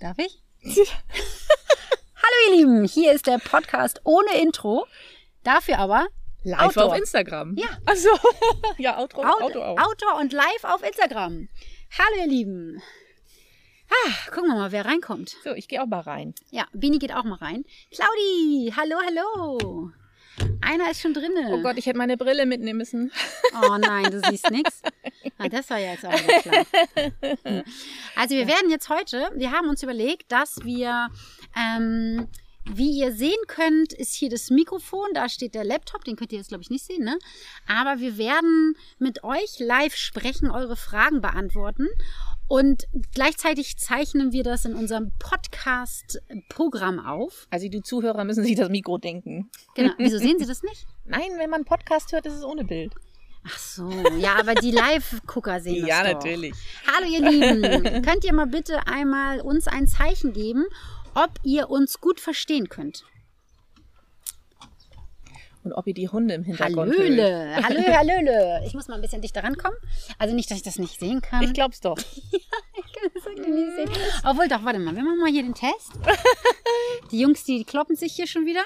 Darf ich? Hallo ihr Lieben, hier ist der Podcast ohne Intro. Dafür aber Live Outdoor. auf Instagram. Ja. Achso. ja, Outro, Out Auto auch. Outdoor und live auf Instagram. Hallo ihr Lieben. Ah, gucken wir mal, wer reinkommt. So, ich gehe auch mal rein. Ja, Bini geht auch mal rein. Claudi, hallo, hallo. Einer ist schon drinne. Oh Gott, ich hätte meine Brille mitnehmen müssen. Oh nein, du siehst nichts. Ah, das war ja jetzt auch wieder klar. Also wir werden jetzt heute, wir haben uns überlegt, dass wir, ähm, wie ihr sehen könnt, ist hier das Mikrofon, da steht der Laptop, den könnt ihr jetzt glaube ich nicht sehen, ne? Aber wir werden mit euch live sprechen, eure Fragen beantworten. Und gleichzeitig zeichnen wir das in unserem Podcast-Programm auf. Also die Zuhörer müssen sich das Mikro denken. Genau. Wieso sehen Sie das nicht? Nein, wenn man Podcast hört, ist es ohne Bild. Ach so, ja, aber die Live-Gucker sehen das ja, doch. natürlich. Hallo ihr Lieben, könnt ihr mal bitte einmal uns ein Zeichen geben, ob ihr uns gut verstehen könnt? Und ob ihr die Hunde im Hintergrund hört. Hallöle, Hallö, Hallöle. Ich muss mal ein bisschen dichter rankommen. Also nicht, dass ich das nicht sehen kann. Ich glaub's doch. ich kann das irgendwie nicht sehen. Obwohl, doch, warte mal, wir machen mal hier den Test. Die Jungs, die kloppen sich hier schon wieder.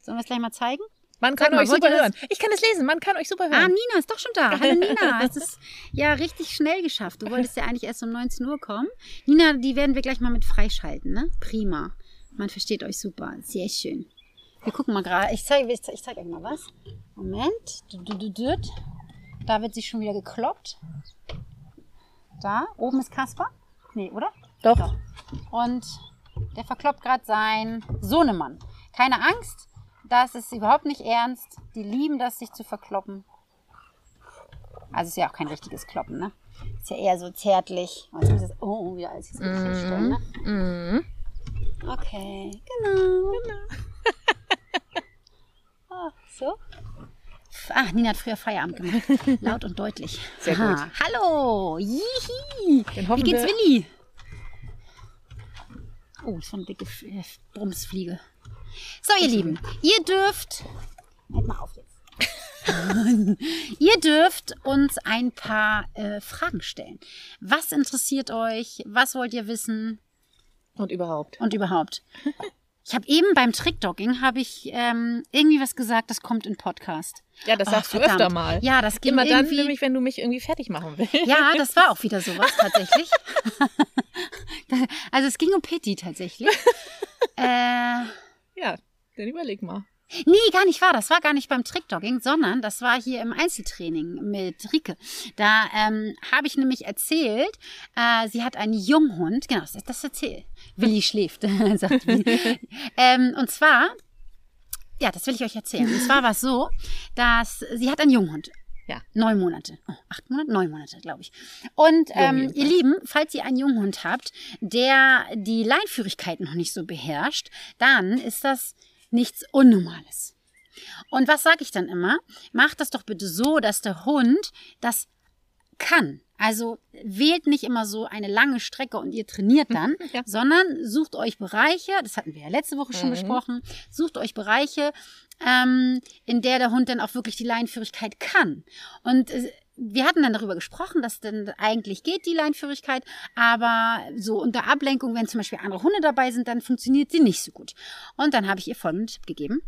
Sollen wir es gleich mal zeigen? Man kann mal, euch super hören. Ich kann es lesen, man kann euch super Ah, hören. Nina ist doch schon da. Hallo Nina, hast es ja richtig schnell geschafft. Du wolltest ja eigentlich erst um 19 Uhr kommen. Nina, die werden wir gleich mal mit freischalten, ne? Prima. Man versteht euch super. Sehr schön. Wir gucken mal gerade. Ich zeige ich zeig, ich zeig euch mal was. Moment. Da wird sie schon wieder gekloppt. Da, oben ist Kasper. Nee, oder? Doch. Und der verkloppt gerade sein Sohnemann. Keine Angst, das ist überhaupt nicht ernst. Die lieben das, sich zu verkloppen. Also ist ja auch kein richtiges Kloppen, ne? Ist ja eher so zärtlich. Oh, jetzt muss ich das, oh, wieder alles jetzt richtig hinstellen, ne? Mhm. Okay, genau. genau. Ah, so. Ah, Nina hat früher Feierabend gemacht. Laut und deutlich. Sehr Aha. gut. Hallo. Jihi. Wie geht's Willi? Oh, das war eine dicke äh, Brumsfliege. So, ihr Lieben, ihr dürft. Halt mal auf jetzt. ihr dürft uns ein paar äh, Fragen stellen. Was interessiert euch? Was wollt ihr wissen? Und überhaupt. Und überhaupt. Ich habe eben beim Trickdogging habe ich ähm, irgendwie was gesagt, das kommt in Podcast. Ja, das Oh, sagst du verdammt. öfter mal. Ja, das ging Immer dann, irgendwie- nämlich, wenn du mich irgendwie fertig machen willst. Ja, das war auch wieder sowas tatsächlich. also es ging um Pitti tatsächlich. äh, Ja, dann überleg mal. Nee, gar nicht wahr. Das war gar nicht beim Trickdogging, sondern das war hier im Einzeltraining mit Rike. Da ähm, habe ich nämlich erzählt, äh, sie hat einen Junghund. Genau, das, das erzähl. Willi schläft, sagt Willi. ähm, und zwar, ja, das will ich euch erzählen. Und zwar war es so, dass sie hat einen Junghund. Ja. Neun Monate. Oh, acht Monate? Neun Monate, glaube ich. Und ähm, ihr Lieben, falls ihr einen Junghund habt, der die Leinführigkeit noch nicht so beherrscht, dann ist das nichts Unnormales. Und was sage ich dann immer? Macht das doch bitte so, dass der Hund das kann. Also wählt nicht immer so eine lange Strecke und ihr trainiert dann, Ja. sondern sucht euch Bereiche, das hatten wir ja letzte Woche schon Mhm. besprochen, sucht euch Bereiche, ähm, in der der Hund dann auch wirklich die Leinführigkeit kann. Und äh, wir hatten dann darüber gesprochen, dass dann eigentlich geht die Leinführigkeit, aber so unter Ablenkung, wenn zum Beispiel andere Hunde dabei sind, dann funktioniert sie nicht so gut. Und dann habe ich ihr folgenden Tipp gegeben.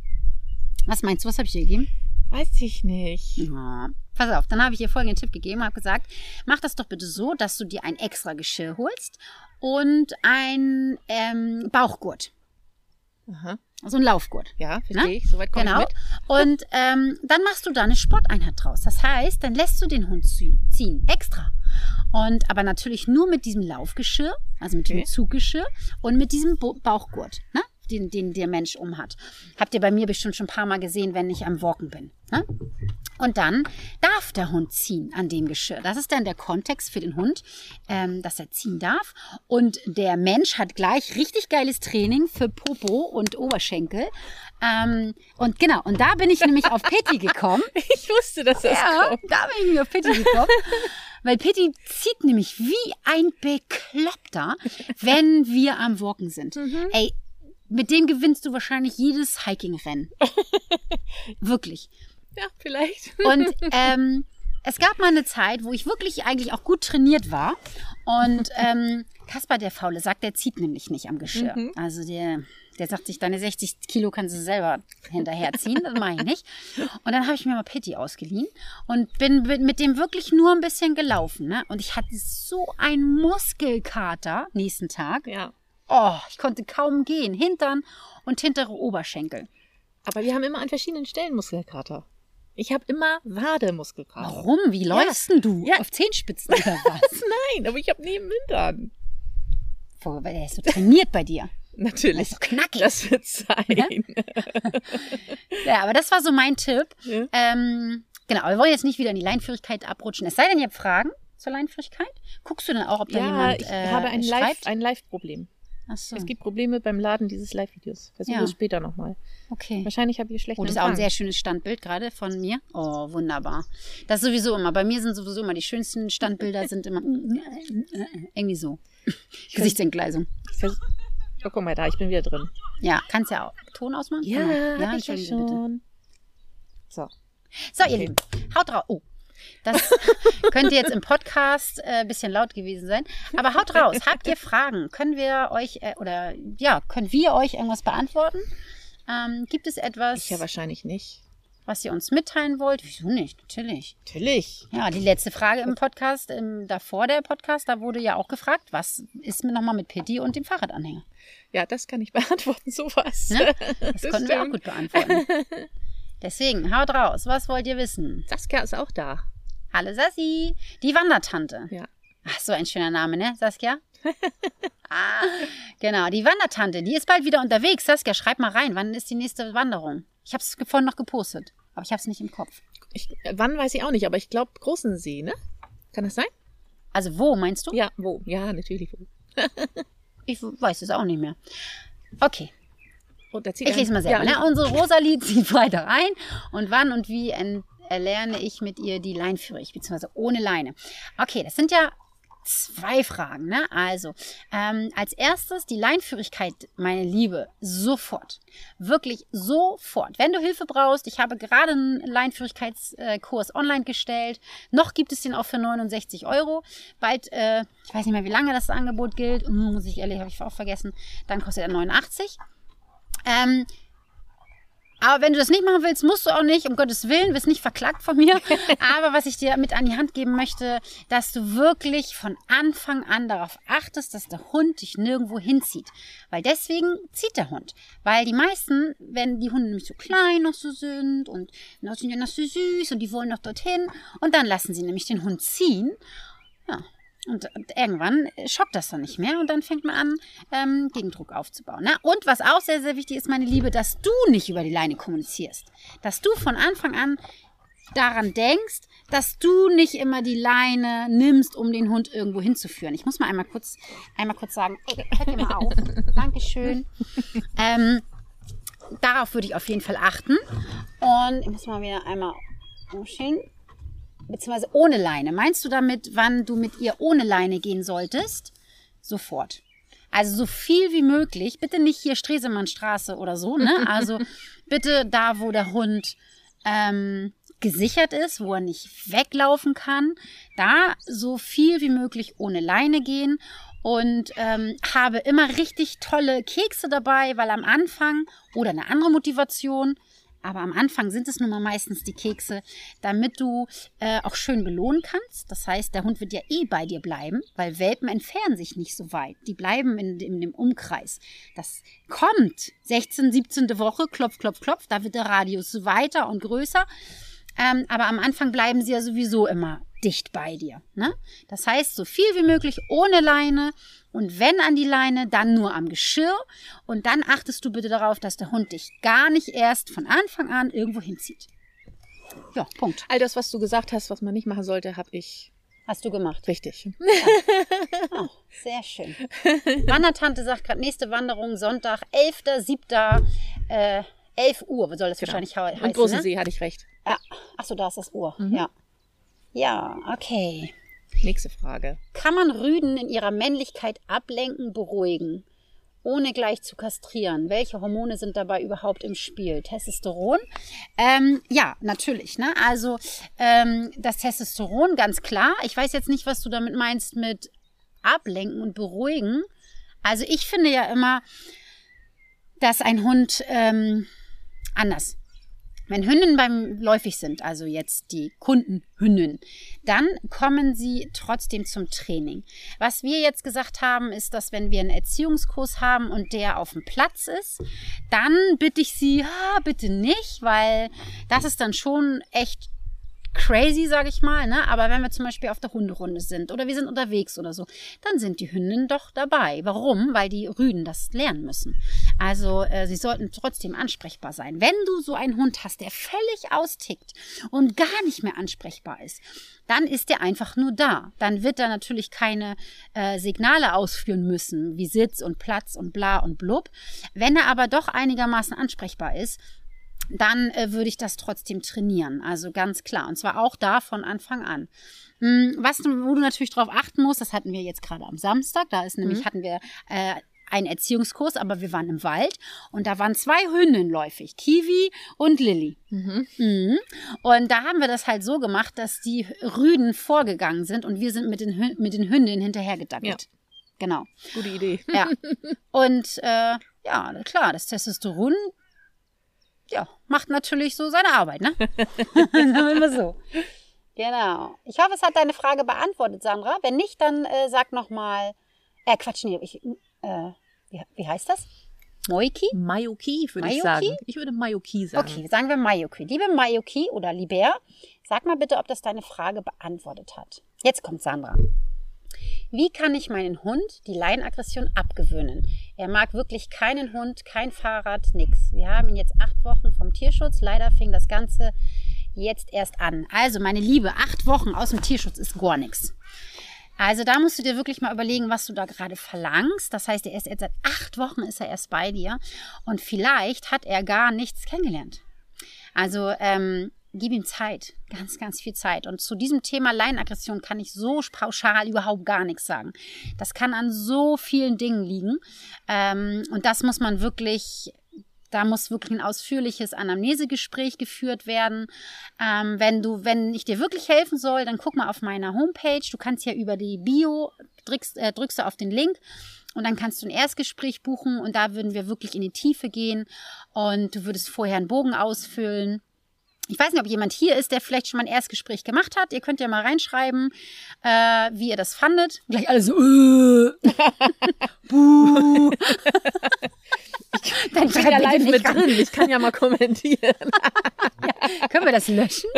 Was meinst du, was habe ich ihr gegeben? Weiß ich nicht. Ja. Pass auf, dann habe ich ihr folgenden Tipp gegeben, habe gesagt, mach das doch bitte so, dass du dir ein extra Geschirr holst und ein ähm, Bauchgurt, Aha. also ein Laufgurt. Ja, verstehe Ne? ich. Soweit komme Genau. ich mit. Und ähm, dann machst du da eine Sporteinheit draus. Das heißt, dann lässt du den Hund zie- ziehen, extra. Und aber natürlich nur mit diesem Laufgeschirr, also mit Okay. dem Zuggeschirr und mit diesem Bauchgurt, ne? Den, den der Mensch umhat. Habt ihr bei mir bestimmt schon ein paar Mal gesehen, wenn ich am Walken bin. Ne? Und dann darf der Hund ziehen an dem Geschirr. Das ist dann der Kontext für den Hund, ähm, dass er ziehen darf. Und der Mensch hat gleich richtig geiles Training für Popo und Oberschenkel. Ähm, und genau, und da bin ich nämlich auf Pitti gekommen. Ich wusste, dass das Ja, kommt. da bin ich nämlich auf Pitti gekommen. Weil Pitti zieht nämlich wie ein Bekloppter, wenn wir am Walken sind. Ey, mit dem gewinnst du wahrscheinlich jedes Hiking-Rennen. Wirklich. Ja, vielleicht. Und ähm, es gab mal eine Zeit, wo ich wirklich eigentlich auch gut trainiert war. Und ähm, Kaspar, der Faule, sagt, der zieht nämlich nicht am Geschirr. Mhm. Also der, der sagt sich, deine 60 Kilo kannst du selber hinterherziehen. das mache ich nicht. Und dann habe ich mir mal Pitti ausgeliehen und bin mit dem wirklich nur ein bisschen gelaufen. Ne? Und ich hatte so einen Muskelkater nächsten Tag. Ja. Oh, ich konnte kaum gehen. Hintern und hintere Oberschenkel. Aber wir haben immer an verschiedenen Stellen Muskelkater. Ich habe immer Wademuskelkater. Warum? Wie läufst denn du? Ja. Auf Zehenspitzen oder was? Nein, aber ich habe neben Hintern. Vor- weil Der ist so trainiert bei dir. Natürlich. ist so knackig. Das wird sein. Ja, aber das war so mein Tipp. Ja. Ähm, genau, wir wollen jetzt nicht wieder in die Leinführigkeit abrutschen. Es sei denn, ihr habt Fragen zur Leinführigkeit. Guckst du dann auch, ob da Ja, jemand ich äh, habe ein Live, ein Live-Problem. So, Es gibt Probleme beim Laden dieses Live-Videos. Versuche Ja. es später nochmal. okay. Wahrscheinlich habe ich schlechten Oh, das ist auch ein sehr schönes Standbild gerade von mir. Oh, wunderbar. Das ist sowieso immer. Bei mir sind sowieso immer die schönsten Standbilder sind immer irgendwie so. Gesichtsentgleisung. Oh, guck mal da, ich bin wieder drin. Ja, kannst ja auch Ton ausmachen? Ja, Genau. ich ja entschuldigen Sie bitte. schon. So. So, ihr Okay. Lieben, haut drauf. Oh, das könnte jetzt im Podcast ein äh, bisschen laut gewesen sein. Aber haut raus. Habt ihr Fragen? Können wir euch, äh, oder ja, können wir euch irgendwas beantworten? Ähm, gibt es etwas, Ich ja wahrscheinlich nicht. was ihr uns mitteilen wollt? Wieso nicht? Natürlich. Natürlich. Ja, die letzte Frage im Podcast, im, davor der Podcast, da wurde ja auch gefragt, was ist mir nochmal mit Pitti und dem Fahrradanhänger? Ja, das kann ich beantworten, sowas. Ne? Das, Das konnten wir auch stimmt. gut beantworten. Deswegen, haut raus. Was wollt ihr wissen? Saskia ist auch da. Hallo Sassi, die Wandertante. Ja. Ach, so ein schöner Name, ne, Saskia? ah, genau, die Wandertante, die ist bald wieder unterwegs. Saskia, schreib mal rein, wann ist die nächste Wanderung? Ich habe es vorhin noch gepostet, aber ich habe es nicht im Kopf. Ich, wann weiß ich auch nicht, aber ich glaube Großen See, ne? Kann das sein? Also wo, meinst du? Ja, wo? Ja, natürlich wo. Ich weiß es auch nicht mehr. Okay, ich lese mal selber. Ja, ne? Unsere Rosalie zieht Freitag ein und wann und wie erlerne ich mit ihr die Leinführung, beziehungsweise ohne Leine. Okay, das sind ja zwei Fragen. Ne? Also, ähm, als erstes die Leinführigkeit, meine Liebe, sofort. Wirklich sofort. Wenn du Hilfe brauchst, ich habe gerade einen Leinführigkeitskurs online gestellt. Noch gibt es den auch für 69 Euro. Bald, äh, ich weiß nicht mehr, wie lange das Angebot gilt. Hm, Muss ich ehrlich, habe ich auch vergessen. Dann kostet er 89. Ähm, aber wenn du das nicht machen willst, musst du auch nicht, um Gottes Willen, wirst nicht verklagt von mir. Aber was ich dir mit an die Hand geben möchte, dass du wirklich von Anfang an darauf achtest, dass der Hund dich nirgendwo hinzieht. Weil deswegen zieht der Hund. Weil die meisten, wenn die Hunde nämlich so klein noch so sind und noch sind ja noch so süß und die wollen noch dorthin und dann lassen sie nämlich den Hund ziehen. Ja, und irgendwann schockt das dann nicht mehr und dann fängt man an, ähm, Gegendruck aufzubauen. Ne? Und was auch sehr, sehr wichtig ist, meine Liebe, dass du nicht über die Leine kommunizierst. Dass du von Anfang an daran denkst, dass du nicht immer die Leine nimmst, um den Hund irgendwo hinzuführen. Ich muss mal einmal kurz, einmal kurz sagen, ey, hört ihr mal auf. Dankeschön. Ähm, darauf würde ich auf jeden Fall achten. Und ich muss mal wieder einmal umstehen beziehungsweise ohne Leine. Meinst du damit, wann du mit ihr ohne Leine gehen solltest? Sofort. Also so viel wie möglich. Bitte nicht hier Stresemannstraße oder so, ne? Also bitte da, wo der Hund ähm, gesichert ist, wo er nicht weglaufen kann, da so viel wie möglich ohne Leine gehen und ähm, habe immer richtig tolle Kekse dabei, weil am Anfang oder eine andere Motivation, aber am Anfang sind es nun mal meistens die Kekse, damit du äh, auch schön belohnen kannst. Das heißt, der Hund wird ja eh bei dir bleiben, weil Welpen entfernen sich nicht so weit. Die bleiben in, in dem Umkreis. Das kommt 16, 17. Woche, klopf, klopf, klopf, da wird der Radius weiter und größer. Ähm, aber am Anfang bleiben sie ja sowieso immer dicht bei dir. Ne? Das heißt, so viel wie möglich ohne Leine und wenn an die Leine, dann nur am Geschirr. Und dann achtest du bitte darauf, dass der Hund dich gar nicht erst von Anfang an irgendwo hinzieht. Ja, Punkt. All das, was du gesagt hast, was man nicht machen sollte, habe ich Hast du gemacht. richtig. Oh, sehr schön. Wandertante sagt gerade, nächste Wanderung Sonntag, 11.07. Äh, 11 Uhr soll das wahrscheinlich hau- heißen. Genau. Und Großen ne? See hatte ich recht. Ja. Achso, da ist das Uhr. Mhm. Ja. Ja, okay. Nächste Frage. Kann man Rüden in ihrer Männlichkeit ablenken, beruhigen, ohne gleich zu kastrieren? Welche Hormone sind dabei überhaupt im Spiel? Testosteron? Ähm, ja, natürlich. Ne? Also ähm, das Testosteron, ganz klar. Ich weiß jetzt nicht, was du damit meinst mit ablenken und beruhigen. Also ich finde ja immer, dass ein Hund ähm, anders. Wenn Hündinnen beim läufig sind, also jetzt die Kundenhündinnen, dann kommen sie trotzdem zum Training. Was wir jetzt gesagt haben, ist, dass wenn wir einen Erziehungskurs haben und der auf dem Platz ist, dann bitte ich sie, ah, bitte nicht, weil das ist dann schon echt crazy, sage ich mal, ne? Aber wenn wir zum Beispiel auf der Hunderunde sind oder wir sind unterwegs oder so, dann sind die Hündinnen doch dabei. Warum? Weil die Rüden das lernen müssen. Also äh, sie sollten trotzdem ansprechbar sein. Wenn du so einen Hund hast, der völlig austickt und gar nicht mehr ansprechbar ist, dann ist der einfach nur da. Dann wird er natürlich keine äh, Signale ausführen müssen, wie Sitz und Platz und bla und blub. Wenn er aber doch einigermaßen ansprechbar ist, dann äh, würde ich das trotzdem trainieren. Also ganz klar. Und zwar auch da von Anfang an. Hm, was wo du natürlich darauf achten musst, das hatten wir jetzt gerade am Samstag. Da ist nämlich, mhm. hatten wir äh, einen Erziehungskurs, aber wir waren im Wald und da waren zwei Hündinnen läufig, Kiwi und Lilly. Mhm. Mhm. Und da haben wir das halt so gemacht, dass die Rüden vorgegangen sind und wir sind mit den, mit den Hündinnen hinterhergedackelt. Ja. Genau. Gute Idee. Ja. Und äh, ja, klar, das Testosteron ja, macht natürlich so seine Arbeit, ne? Immer so. Genau. Ich hoffe, es hat deine Frage beantwortet, Sandra. Wenn nicht, dann äh, sag nochmal. Äh, Quatsch, nee, ich, äh, wie, wie heißt das? Moiki? Mayuki, würde ich sagen. Ich würde Mayuki sagen. Okay, sagen wir Mayuki. Liebe Mayuki oder Liber, sag mal bitte, ob das deine Frage beantwortet hat. Jetzt kommt Sandra. Wie kann ich meinen Hund die Leinenaggression abgewöhnen? Er mag wirklich keinen Hund, kein Fahrrad, nix. Wir haben ihn jetzt acht Wochen vom Tierschutz. Leider fing das Ganze jetzt erst an. Also, meine Liebe, acht Wochen aus dem Tierschutz ist gar nichts. Also da musst du dir wirklich mal überlegen, was du da gerade verlangst. Das heißt, er ist jetzt seit acht Wochen ist er erst bei dir und vielleicht hat er gar nichts kennengelernt. Also ähm, gib ihm Zeit, ganz, ganz viel Zeit. Und zu diesem Thema Leinenaggression kann ich so pauschal überhaupt gar nichts sagen. Das kann an so vielen Dingen liegen. Ähm, und das muss man wirklich da muss wirklich ein ausführliches Anamnesegespräch geführt werden. Ähm, wenn du, wenn ich dir wirklich helfen soll, dann guck mal auf meiner Homepage. Du kannst ja über die Bio drückst, äh, drückst du auf den Link und dann kannst du ein Erstgespräch buchen und da würden wir wirklich in die Tiefe gehen und du würdest vorher einen Bogen ausfüllen ich weiß nicht, ob jemand hier ist, der vielleicht schon mal ein Erstgespräch gemacht hat. Ihr könnt ja mal reinschreiben, äh, wie ihr das fandet. Gleich alle so, äh. Buh. Ich Dann ja live mit drin. Ich kann ja mal kommentieren. ja. Können wir das löschen?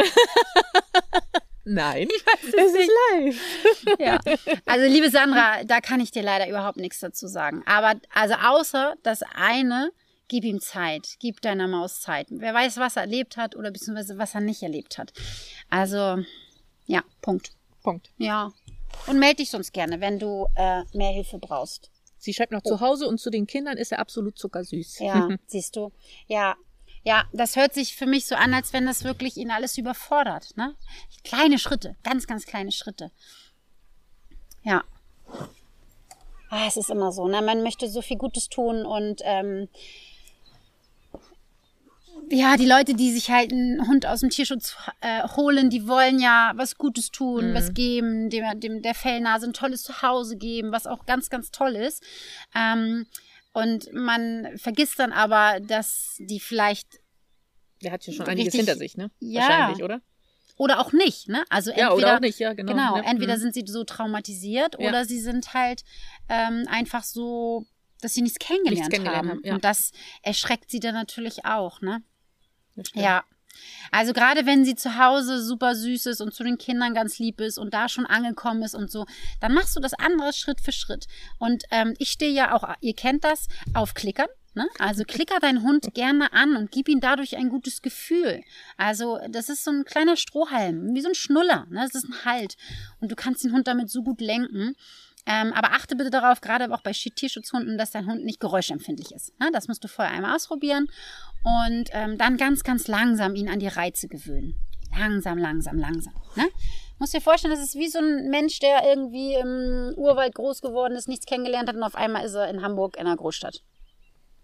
Nein, es, ist live. ja. Also liebe Sandra, da kann ich dir leider überhaupt nichts dazu sagen. Aber also außer das eine, Gib ihm Zeit, gib deiner Maus Zeit. Wer weiß, was er erlebt hat oder beziehungsweise was er nicht erlebt hat. Also, ja, Punkt. Punkt. Ja. Und melde dich sonst gerne, wenn du äh, mehr Hilfe brauchst. Sie schreibt noch oh. zu Hause und zu den Kindern ist er absolut zuckersüß. Ja, siehst du. Ja, ja, das hört sich für mich so an, als wenn das wirklich ihn alles überfordert. Ne? Kleine Schritte, ganz, ganz kleine Schritte. Ja. Ah, es ist immer so, ne? Man möchte so viel Gutes tun und ähm, ja, die Leute, die sich halt einen Hund aus dem Tierschutz äh, holen, die wollen ja was Gutes tun, mhm. was geben, dem, dem der Fellnase ein tolles Zuhause geben, was auch ganz, ganz toll ist. Ähm, und man vergisst dann aber, dass die vielleicht. Der hat ja schon einiges hinter sich, ne? Ja. Wahrscheinlich, oder? Oder auch nicht, ne? Also entweder, ja, oder auch nicht, ja, genau. Genau, ja. entweder mhm. sind sie so traumatisiert ja. oder sie sind halt ähm, einfach so, dass sie nichts kennengelernt, nichts kennengelernt haben. haben ja. Und das erschreckt sie dann natürlich auch, ne? Ja. Also gerade wenn sie zu Hause super süß ist und zu den Kindern ganz lieb ist und da schon angekommen ist und so, dann machst du das andere Schritt für Schritt. Und ähm, ich stehe ja auch, ihr kennt das, auf Klickern. Ne? Also klicker deinen Hund gerne an und gib ihm dadurch ein gutes Gefühl. Also das ist so ein kleiner Strohhalm, wie so ein Schnuller. Ne? Das ist ein Halt. Und du kannst den Hund damit so gut lenken. Ähm, aber achte bitte darauf, gerade auch bei Tierschutzhunden, dass dein Hund nicht geräuschempfindlich ist. Ne? Das musst du vorher einmal ausprobieren und ähm, dann ganz, ganz langsam ihn an die Reize gewöhnen. Langsam, langsam, langsam. Ne? Muss dir vorstellen, das ist wie so ein Mensch, der irgendwie im Urwald groß geworden ist, nichts kennengelernt hat und auf einmal ist er in Hamburg in einer Großstadt.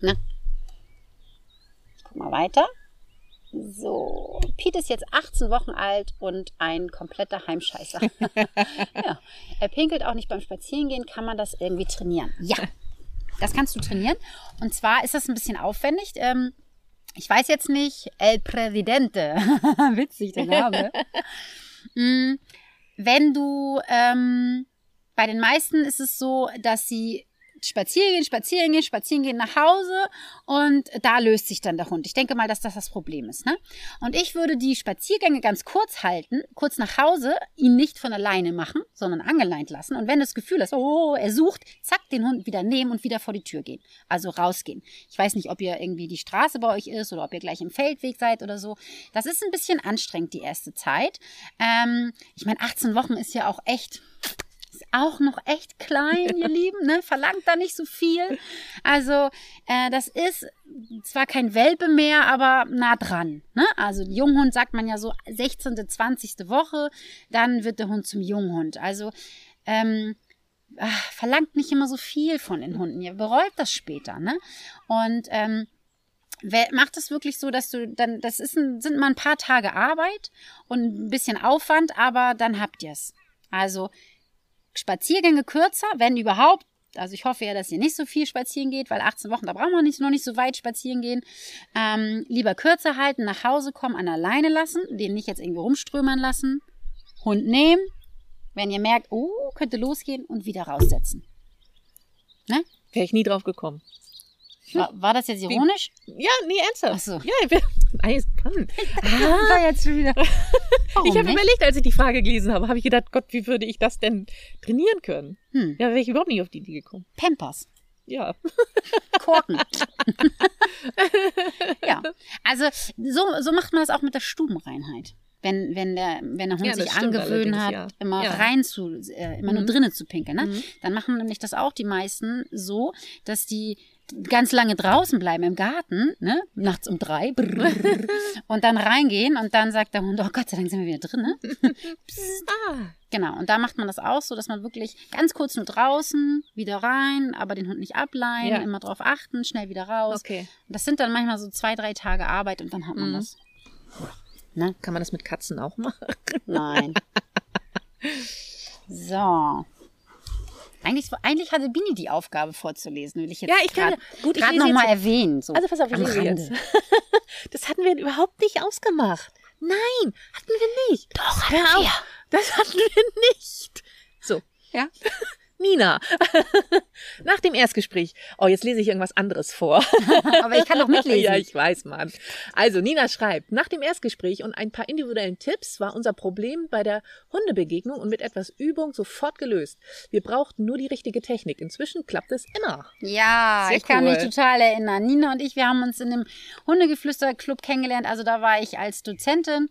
Ne? Guck mal weiter. So, Pete ist jetzt 18 Wochen alt und ein kompletter Heimscheißer. ja, er pinkelt auch nicht beim Spazierengehen. Kann man das irgendwie trainieren? Ja, das kannst du trainieren. Und zwar ist das ein bisschen aufwendig. Ähm, ich weiß jetzt nicht, El Presidente, witzig der Name. Mm, Wenn du, ähm, bei den meisten ist es so, dass sie spazieren gehen, spazieren gehen, spazieren gehen nach Hause und da löst sich dann der Hund. Ich denke mal, dass das das Problem ist. Ne? Und ich würde die Spaziergänge ganz kurz halten, kurz nach Hause, ihn nicht von alleine machen, sondern angeleint lassen. Und wenn das Gefühl hast, oh, er sucht, zack, den Hund wieder nehmen und wieder vor die Tür gehen. Also rausgehen. Ich weiß nicht, ob ihr irgendwie die Straße bei euch ist oder ob ihr gleich im Feldweg seid oder so. Das ist ein bisschen anstrengend, die erste Zeit. Ähm, ich meine, 18 Wochen ist ja auch echt ist auch noch echt klein, ihr Lieben, ne? verlangt da nicht so viel. Also äh, das ist zwar kein Welpe mehr, aber nah dran. Ne? Also Junghund sagt man ja so 16., 20. Woche, dann wird der Hund zum Junghund. Also ähm, ach, verlangt nicht immer so viel von den Hunden. Ihr bereut das später. Ne? Und ähm, macht es wirklich so, dass du dann, das ist ein, sind mal ein paar Tage Arbeit und ein bisschen Aufwand, aber dann habt ihr es. Also Spaziergänge kürzer, wenn überhaupt. Also ich hoffe ja, dass ihr nicht so viel spazieren geht, weil 18 Wochen, da brauchen wir nicht, noch nicht so weit spazieren gehen. Ähm, lieber kürzer halten, nach Hause kommen, an alleine lassen, den nicht jetzt irgendwie rumströmern lassen. Hund nehmen, wenn ihr merkt, oh, könnte losgehen und wieder raussetzen. Wäre ich nie drauf gekommen. War, war das jetzt ironisch? Ja, nee, ernsthaft. Ach so. Ja, ich bin eiskalt. War jetzt schon wieder. Ich habe überlegt, als ich die Frage gelesen habe, habe ich gedacht, Gott, wie würde ich das denn trainieren können? Hm. Ja, wäre ich überhaupt nicht auf die Idee gekommen. Pampers. Ja. Korken. ja, also so, so macht man das auch mit der Stubenreinheit. Wenn, wenn, der, wenn der Hund Ja, sich angewöhnt hat, ja. immer Ja. rein zu, äh, immer nur Mhm. drinnen zu pinkeln, ne? Mhm. dann machen nämlich das auch die meisten so, dass die ganz lange draußen bleiben im Garten, ne? nachts um drei, brrr, und dann reingehen und dann sagt der Hund, oh Gott sei Dank sind wir wieder drin. Ne? Ah, Genau, und da macht man das auch so, dass man wirklich ganz kurz nur draußen, wieder rein, aber den Hund nicht ableihen, Ja. immer drauf achten, schnell wieder raus. okay. Das sind dann manchmal so zwei, drei Tage Arbeit und dann hat man Mhm. das. Ne? Kann man das mit Katzen auch machen? Nein. so. Eigentlich, eigentlich hatte Bini die Aufgabe vorzulesen, will ich jetzt Ja, ich kann grad- ja- gut, ich grad lese noch mal jetzt- erwähnen. So Also pass auf, ich lese jetzt. Das hatten wir überhaupt nicht ausgemacht. Nein, hatten wir nicht. Doch, Hör auf. Das hatten wir nicht. So, Ja. Nina. Nach dem Erstgespräch. Oh, jetzt lese ich irgendwas anderes vor. Aber ich kann doch mitlesen. Ja, ich weiß, Mann. Also, Nina schreibt, nach dem Erstgespräch und ein paar individuellen Tipps war unser Problem bei der Hundebegegnung und mit etwas Übung sofort gelöst. Wir brauchten nur die richtige Technik. Inzwischen klappt es immer. Ja, Sehr ich kann cool. mich total erinnern. Nina und ich, wir haben uns in einem Hundegeflüster-Club kennengelernt. Also da war ich als Dozentin.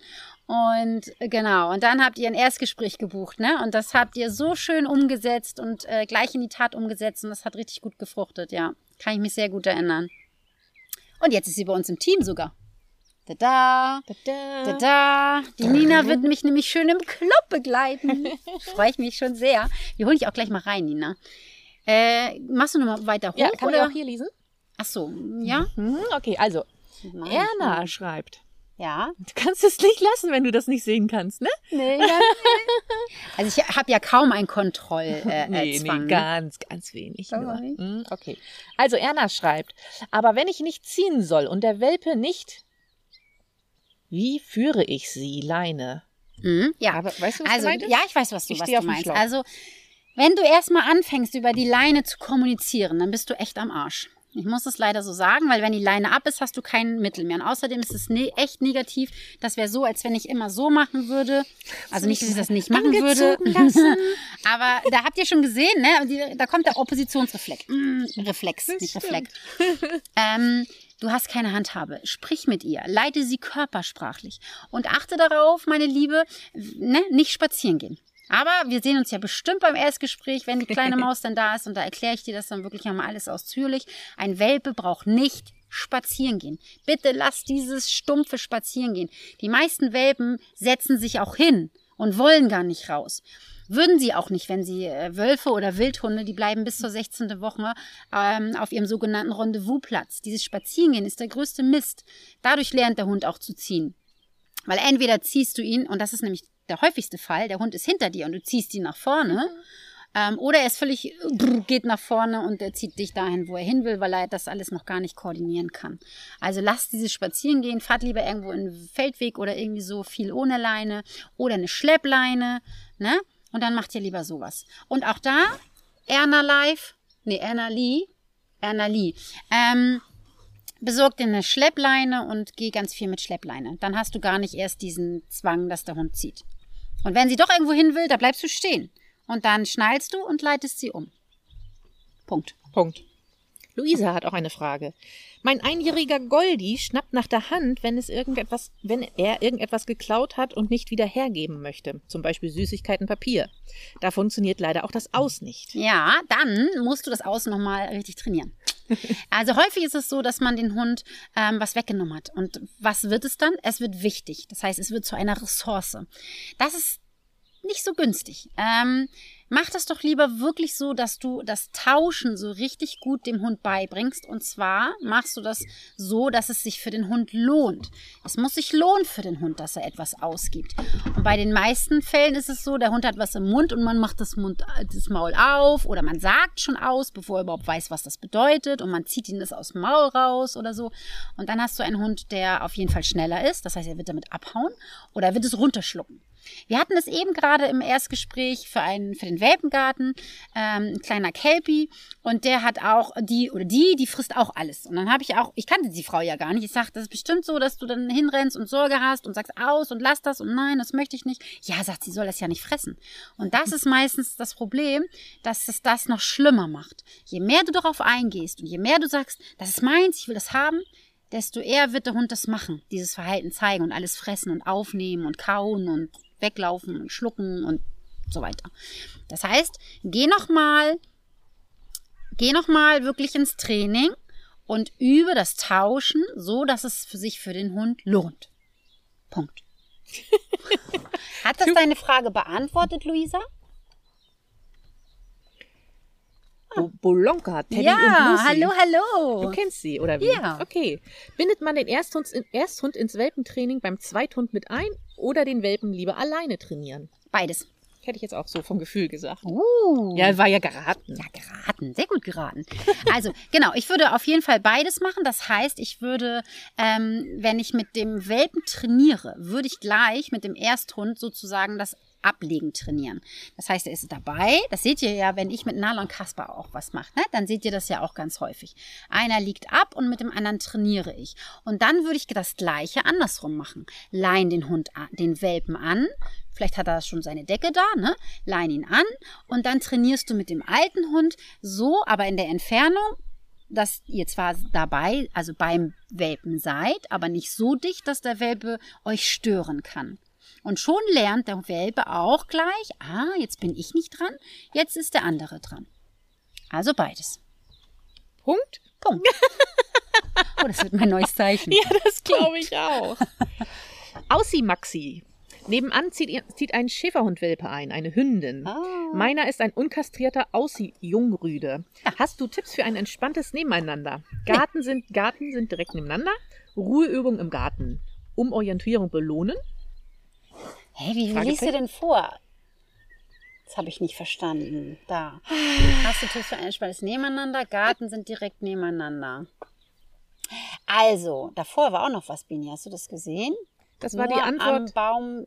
Und äh, genau, und dann habt ihr ein Erstgespräch gebucht, ne? Und das habt ihr so schön umgesetzt und äh, gleich in die Tat umgesetzt. Und das hat richtig gut gefruchtet, ja. Kann ich mich sehr gut erinnern. Und jetzt ist sie bei uns im Team sogar. Da da, da da. Die Nina wird mich nämlich schön im Club begleiten. Freue ich mich schon sehr. Die hole ich auch gleich mal rein, Nina. Äh, machst du noch mal weiter hoch? Ja, kann ich oder? auch hier lesen? Ach so, ja. Mhm, okay, also. Erna schreibt. Ja. Du kannst es nicht lassen, wenn du das nicht sehen kannst, ne? Nee, ja. also ich habe ja kaum einen Kontrollzwang. Äh, nee, Zwang, nee, ne? ganz, ganz wenig nur. Mhm, Okay. Also Erna schreibt, aber wenn ich nicht ziehen soll und der Welpe nicht, wie führe ich sie, Leine? Mhm, ja. Aber weißt du, was also, ist? ja, ich weiß, was du, Ich was du meinst. Also, wenn du erstmal anfängst, über die Leine zu kommunizieren, dann bist du echt am Arsch. Ich muss es leider so sagen, weil wenn die Leine ab ist, hast du kein Mittel mehr. Und außerdem ist es ne echt negativ. Das wäre so, als wenn ich immer so machen würde. Also nicht, dass ich das nicht machen würde. Aber da habt ihr schon gesehen, ne? Da kommt der Oppositionsreflex. Mm, Reflex, nicht. Reflex. Ähm, du hast keine Handhabe. Sprich mit ihr. Leite sie körpersprachlich. Und achte darauf, meine Liebe, ne, nicht spazieren gehen. Aber wir sehen uns ja bestimmt beim Erstgespräch, wenn die kleine Maus dann da ist. Und da erkläre ich dir das dann wirklich nochmal alles ausführlich. Ein Welpe braucht nicht spazieren gehen. Bitte lass dieses stumpfe Spazieren gehen. Die meisten Welpen setzen sich auch hin und wollen gar nicht raus. Würden sie auch nicht, wenn sie äh, Wölfe oder Wildhunde, die bleiben bis zur 16. Woche ähm, auf ihrem sogenannten Rendezvousplatz. Dieses Spazierengehen ist der größte Mist. Dadurch lernt der Hund auch zu ziehen. Weil entweder ziehst du ihn, und das ist nämlich der häufigste Fall, der Hund ist hinter dir und du ziehst ihn nach vorne. Ähm, oder er ist völlig, geht nach vorne und er zieht dich dahin, wo er hin will, weil er das alles noch gar nicht koordinieren kann. Also lasst dieses Spazieren gehen, fahrt lieber irgendwo in den Feldweg oder irgendwie so viel ohne Leine oder eine Schleppleine, ne? Und dann macht ihr lieber sowas. Und auch da, Erna Live, nee, Erna Lee, Erna Lee, ähm, besorg dir eine Schleppleine und geh ganz viel mit Schleppleine. Dann hast du gar nicht erst diesen Zwang, dass der Hund zieht. Und wenn sie doch irgendwo hin will, da bleibst du stehen. Und dann schnallst du und leitest sie um. Punkt. Punkt. Luisa hat auch eine Frage. Mein einjähriger Goldi schnappt nach der Hand, wenn es irgendetwas, wenn er irgendetwas geklaut hat und nicht wieder hergeben möchte. Zum Beispiel Süßigkeiten, Papier. Da funktioniert leider auch das Aus nicht. Ja, dann musst du das Aus nochmal richtig trainieren. Also häufig ist es so, dass man den Hund ähm, was weggenommen hat. Und was wird es dann? Es wird wichtig. Das heißt, es wird zu einer Ressource. Das ist nicht so günstig. Ähm, mach das doch lieber wirklich so, dass du das Tauschen so richtig gut dem Hund beibringst. Und zwar machst du das so, dass es sich für den Hund lohnt. Es muss sich lohnen für den Hund, dass er etwas ausgibt. Und bei den meisten Fällen ist es so, der Hund hat was im Mund und man macht das, Mund, das Maul auf oder man sagt schon aus, bevor er überhaupt weiß, was das bedeutet und man zieht ihn das aus dem Maul raus oder so. Und dann hast du einen Hund, der auf jeden Fall schneller ist. Das heißt, er wird damit abhauen oder er wird es runterschlucken. Wir hatten es eben gerade im Erstgespräch für einen, für den Welpengarten, ähm, ein kleiner Kelpie und der hat auch die oder die, die frisst auch alles. Und dann habe ich auch, ich kannte die Frau ja gar nicht. Ich sagte, das ist bestimmt so, dass du dann hinrennst und Sorge hast und sagst aus und lass das und nein, das möchte ich nicht. Ja, sagt sie, soll das ja nicht fressen. Und das ist meistens das Problem, dass es das noch schlimmer macht. Je mehr du darauf eingehst und je mehr du sagst, das ist meins, ich will das haben, desto eher wird der Hund das machen, dieses Verhalten zeigen und alles fressen und aufnehmen und kauen und weglaufen und schlucken und so weiter. Das heißt, geh noch mal, geh noch mal wirklich ins Training und übe das Tauschen, so dass es für sich für den Hund lohnt. Punkt. Hat das deine Frage beantwortet, Luisa? Bolonka, Teddy ja, und Lucy. hallo, hallo. Du kennst sie, oder wie? Ja. Okay. Bindet man den Ersthund, Ersthund ins Welpentraining beim Zweithund mit ein oder den Welpen lieber alleine trainieren? Beides. Hätte ich jetzt auch so vom Gefühl gesagt. Uh. Ja, war ja geraten. Ja, geraten, sehr gut geraten. Also, genau, ich würde auf jeden Fall beides machen. Das heißt, ich würde, ähm, wenn ich mit dem Welpen trainiere, würde ich gleich mit dem Ersthund sozusagen das Ablegen trainieren. Das heißt, er ist dabei. Das seht ihr ja, wenn ich mit Nala und Kasper auch was mache. Ne? Dann seht ihr das ja auch ganz häufig. Einer liegt ab und mit dem anderen trainiere ich. Und dann würde ich das Gleiche andersrum machen. Leihen den Hund, an, den Welpen an. Vielleicht hat er schon seine Decke da, ne? Leihen ihn an und dann trainierst du mit dem alten Hund so, aber in der Entfernung, dass ihr zwar dabei, also beim Welpen seid, aber nicht so dicht, dass der Welpe euch stören kann. Und schon lernt der Welpe auch gleich, ah, jetzt bin ich nicht dran, jetzt ist der andere dran. Also beides. Punkt? Punkt. Oh, das wird mein neues Zeichen. Ja, das glaube ich auch. Aussie Maxi. Nebenan zieht, zieht ein Schäferhundwelpe ein, eine Hündin. Ah. Meiner ist ein unkastrierter Aussie-Jungrüde. Hast du Tipps für ein entspanntes Nebeneinander? Garten sind, Garten sind direkt nebeneinander. Ruheübung im Garten. Umorientierung belohnen. Hä, wie liest du denn vor? Das habe ich nicht verstanden. Da. Hast du Tipps für ein entspanntes Nebeneinander? Garten sind direkt nebeneinander. Also, davor war auch noch was, Bini. Hast du das gesehen? Das war nur die Antwort. Am Baum,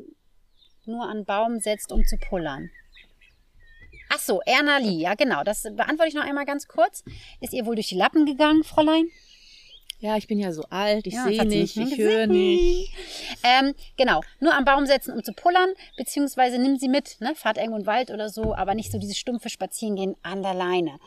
nur an Baum setzt, um zu pullern. Ach so, Erna Lee, ja genau. Das beantworte ich noch einmal ganz kurz. Ist ihr wohl durch die Lappen gegangen, Fräulein? Ja, ich bin ja so alt, ich Ja, sehe nicht, mehr ich höre nicht. Ähm, genau, nur am Baum setzen, um zu pullern, beziehungsweise nimm sie mit, ne? fahrt irgendwo in den Wald oder so, aber nicht so dieses stumpfe Spazierengehen an der Leine.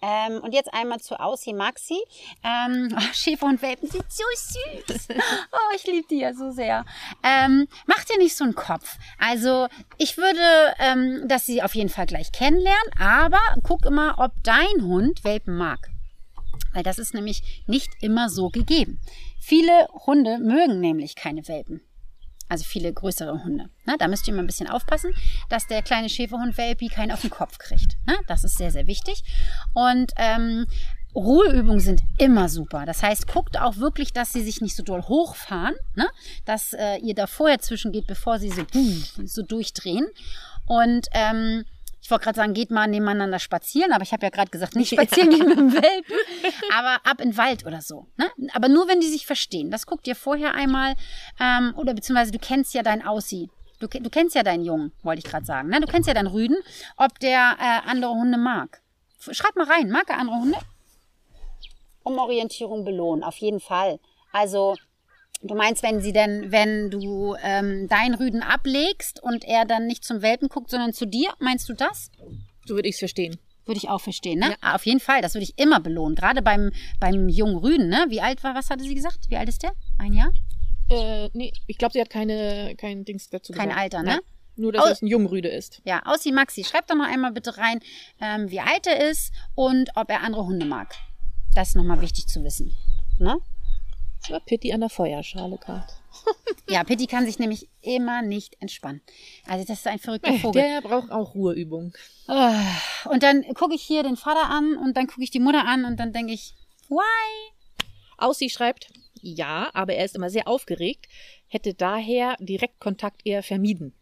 Ähm, und jetzt einmal zu Aussie Maxi. Ähm, oh, Schäfer und Welpen sind so süß. Oh, ich liebe die ja so sehr. Ähm, mach dir nicht so einen Kopf. Also ich würde, ähm, dass sie auf jeden Fall gleich kennenlernen, aber guck immer, ob dein Hund Welpen mag. Weil das ist nämlich nicht immer so gegeben. Viele Hunde mögen nämlich keine Welpen. Also viele größere Hunde. Ne? Da müsst ihr immer ein bisschen aufpassen, dass der kleine Schäferhund Welpi keinen auf den Kopf kriegt. Ne? Das ist sehr, sehr wichtig. Und ähm, Ruheübungen sind immer super. Das heißt, guckt auch wirklich, dass sie sich nicht so doll hochfahren, ne? dass äh, ihr da vorher zwischengeht, bevor sie so, so durchdrehen. Und ähm, ich wollte gerade sagen, geht mal nebeneinander spazieren, aber ich habe ja gerade gesagt, nicht spazieren gehen mit dem Welpen, aber ab in den Wald oder so. Ne? Aber nur, wenn die sich verstehen. Das guckt ihr vorher einmal, ähm, oder beziehungsweise du kennst ja deinen Aussie. Du, du kennst ja deinen Jungen, wollte ich gerade sagen. Ne? Du kennst ja deinen Rüden, ob der äh, andere Hunde mag. Schreib mal rein, mag er andere Hunde? Umorientierung belohnen, auf jeden Fall. Also Du meinst, wenn sie denn, wenn du ähm, deinen Rüden ablegst und er dann nicht zum Welpen guckt, sondern zu dir, meinst du das? So würde ich es verstehen. Würde ich auch verstehen, ne? Ja. Ah, auf jeden Fall, das würde ich immer belohnen. Gerade beim, beim jungen Rüden, ne? Wie alt war, was hatte sie gesagt? Wie alt ist der? Ein Jahr? Äh, nee, ich glaube, sie hat keine, kein Dings dazu Kein gesagt. Alter, ne? Nein. Nur, dass es ein Jungrüde ist. Ja, Aussie Maxi, schreib doch noch einmal bitte rein, ähm, wie alt er ist und ob er andere Hunde mag. Das ist nochmal wichtig zu wissen. Ne? War Pitti an der Feuerschale gerade. Ja, Pitti kann sich nämlich immer nicht entspannen. Also das ist ein verrückter Vogel. Der braucht auch Ruheübung. Oh, Und dann gucke ich hier den Vater an und dann gucke ich die Mutter an und dann denke ich, why? Aussie schreibt, ja, aber er ist immer sehr aufgeregt, hätte daher Direktkontakt eher vermieden.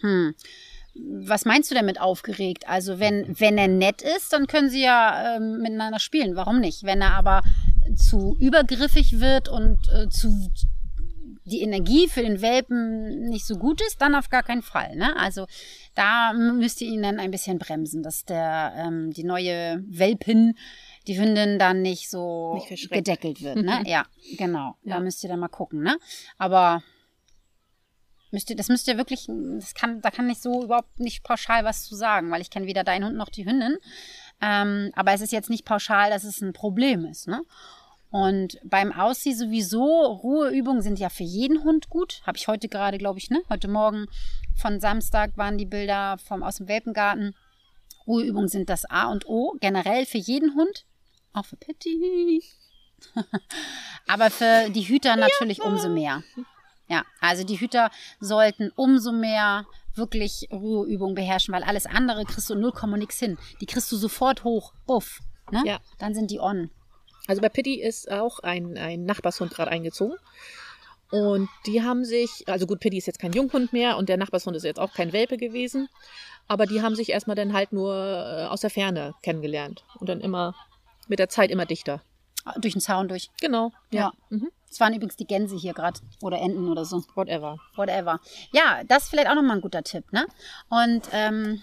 Hm. Was meinst du denn mit aufgeregt? Also wenn, wenn er nett ist, dann können sie ja ähm, miteinander spielen. Warum nicht? Wenn er aber zu übergriffig wird und äh, zu die Energie für den Welpen nicht so gut ist, dann auf gar keinen Fall. Ne? Also da müsst ihr ihn dann ein bisschen bremsen, dass der ähm, die neue Welpin, die Hündin dann nicht so Nicht gedeckelt wird. Ne? ja, genau. Ja. Da müsst ihr dann mal gucken. Ne? Aber müsst ihr, das müsst ihr wirklich, das kann, da kann ich so überhaupt nicht pauschal was zu sagen, weil ich kenne weder deinen Hund noch die Hündin. Ähm, aber es ist jetzt nicht pauschal, dass es ein Problem ist. Ne? Und beim Aussie sowieso, Ruheübungen sind ja für jeden Hund gut. Habe ich heute gerade, glaube ich, ne? Heute Morgen von Samstag waren die Bilder vom, aus dem Welpengarten. Ruheübungen sind das A und O, generell für jeden Hund. Auch für Pitti. Aber für die Hüter natürlich umso mehr. Ja, also die Hüter sollten umso mehr wirklich Ruheübungen beherrschen, weil alles andere kriegst du 0, nix hin. Die kriegst du sofort hoch. Buff. Ne? Ja. Dann sind die on. Also bei Pitti ist auch ein, ein Nachbarshund gerade eingezogen. Und die haben sich, also gut, Pitti ist jetzt kein Junghund mehr und der Nachbarshund ist jetzt auch kein Welpe gewesen. Aber die haben sich erstmal dann halt nur äh, aus der Ferne kennengelernt. Und dann immer mit der Zeit immer dichter. Durch den Zaun durch. Genau. Ja. Mhm. Das waren übrigens die Gänse hier gerade. Oder Enten oder so. Whatever. Whatever. Ja, das ist vielleicht auch nochmal ein guter Tipp, ne? Und ähm,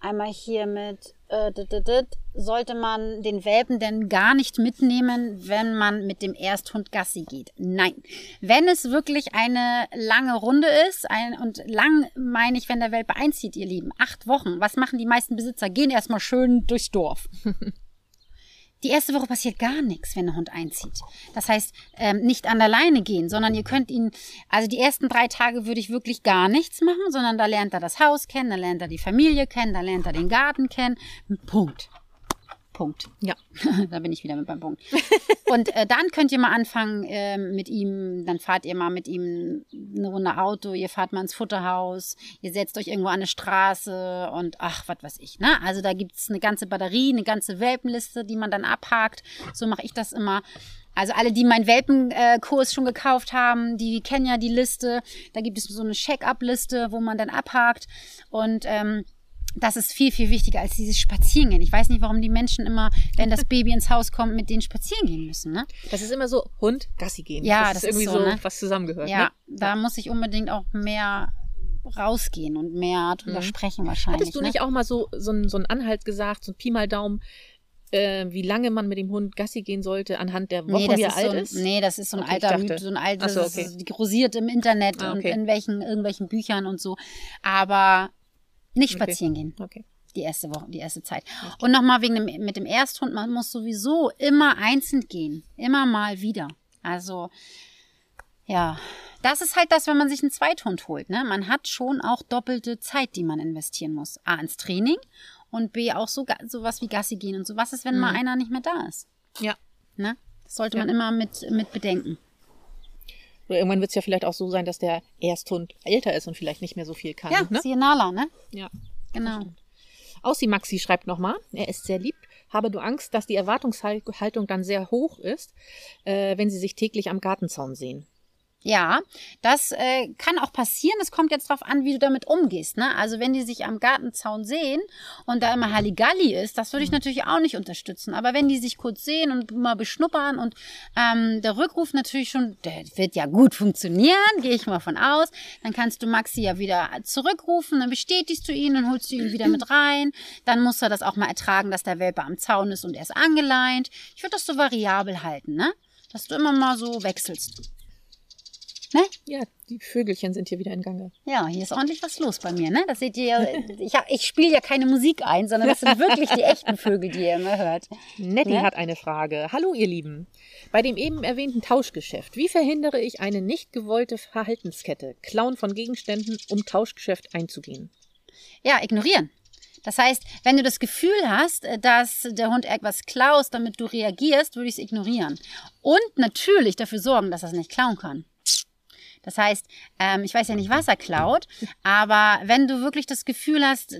einmal hier mit äh, dit, dit, dit, sollte man den Welpen denn gar nicht mitnehmen, wenn man mit dem Ersthund Gassi geht. Nein. Wenn es wirklich eine lange Runde ist, ein, und lang meine ich, wenn der Welpe einzieht, ihr Lieben, acht Wochen, was machen die meisten Besitzer? Gehen erstmal schön durchs Dorf. Die erste Woche passiert gar nichts, wenn der Hund einzieht. Das heißt, ähm, nicht an der Leine gehen, sondern ihr könnt ihn, also die ersten drei Tage würde ich wirklich gar nichts machen, sondern da lernt er das Haus kennen, da lernt er die Familie kennen, da lernt er den Garten kennen. Punkt. Punkt. Ja. da bin ich wieder mit beim Punkt. Und äh, dann könnt ihr mal anfangen ähm, mit ihm, dann fahrt ihr mal mit ihm eine Runde Auto, ihr fahrt mal ins Futterhaus, ihr setzt euch irgendwo an eine Straße und ach, was weiß ich. Ne? Also da gibt's eine ganze Batterie, eine ganze Welpenliste, die man dann abhakt. So mache ich das immer. Also alle, die meinen Welpenkurs schon gekauft haben, die kennen ja die Liste. Da gibt es so eine Check-up-Liste, wo man dann abhakt. Und ähm, das ist viel, viel wichtiger als dieses Spazierengehen. Ich weiß nicht, warum die Menschen immer, wenn das Baby ins Haus kommt, mit denen spazieren gehen müssen. Ne? Das ist immer so, Hund, Gassi gehen. Ja, das, das ist irgendwie ist so, so, ne? was zusammengehört. Ja, Ne? da muss ich unbedingt auch mehr rausgehen und mehr drüber Mhm. sprechen wahrscheinlich. Hattest du ne? nicht auch mal so, so, einen, so einen Anhalt gesagt, so ein Pi mal Daumen, äh, wie lange man mit dem Hund Gassi gehen sollte, anhand der Woche, Nee, das wie er ist alt so ein, ist? Nee, das ist so ein Okay, alter dachte- Myth, so ein altes, so, das okay. kursiert im Internet Ah, und okay. in welchen, irgendwelchen Büchern und so. Aber nicht Okay. spazieren gehen. Okay. Die erste Woche, die erste Zeit. Und nochmal wegen dem, mit dem Ersthund, man muss sowieso immer einzeln gehen. Immer mal wieder. Also, ja. Das ist halt das, wenn man sich einen Zweithund holt. Ne? Man hat schon auch doppelte Zeit, die man investieren muss. A, ins Training und B, auch so, sowas wie Gassi gehen und so. Was ist, wenn mal einer nicht mehr da ist? Ja. Ne? Das sollte Ja. man immer mit, mit bedenken. Oder irgendwann wird es ja vielleicht auch so sein, dass der Ersthund älter ist und vielleicht nicht mehr so viel kann. Ja, ne? siehe Nala, ne? ja. Genau. Aussie Maxi schreibt nochmal, er ist sehr lieb, habe du Angst, dass die Erwartungshaltung dann sehr hoch ist, äh, wenn sie sich täglich am Gartenzaun sehen. Ja, das äh, kann auch passieren. Es kommt jetzt darauf an, wie du damit umgehst. Ne? Also wenn die sich am Gartenzaun sehen und da immer Halligalli ist, das würde ich natürlich auch nicht unterstützen. Aber wenn die sich kurz sehen und mal beschnuppern und ähm, der Rückruf natürlich schon, der wird ja gut funktionieren, gehe ich mal von aus, dann kannst du Maxi ja wieder zurückrufen, dann bestätigst du ihn und holst du ihn wieder mit rein. Dann muss er das auch mal ertragen, dass der Welpe am Zaun ist und er ist angeleint. Ich würde das so variabel halten, ne? Dass du immer mal so wechselst. Ne? Ja, die Vögelchen sind hier wieder in Gange. Ja, hier ist ordentlich was los bei mir, ne? Das seht ihr ja. Ich, ich spiele ja keine Musik ein, sondern das sind wirklich die echten Vögel, die ihr immer hört. Nettie Ne? hat eine Frage. Hallo ihr Lieben. Bei dem eben erwähnten Tauschgeschäft, wie verhindere ich eine nicht gewollte Verhaltenskette, Klauen von Gegenständen, um Tauschgeschäft einzugehen? Ja, ignorieren. Das heißt, wenn du das Gefühl hast, äh, dass der Hund etwas klaust, damit du reagierst, würde ich es ignorieren. Und natürlich dafür sorgen, dass er es nicht klauen kann. Das heißt, ähm, ich weiß ja nicht, was er klaut, aber wenn du wirklich das Gefühl hast,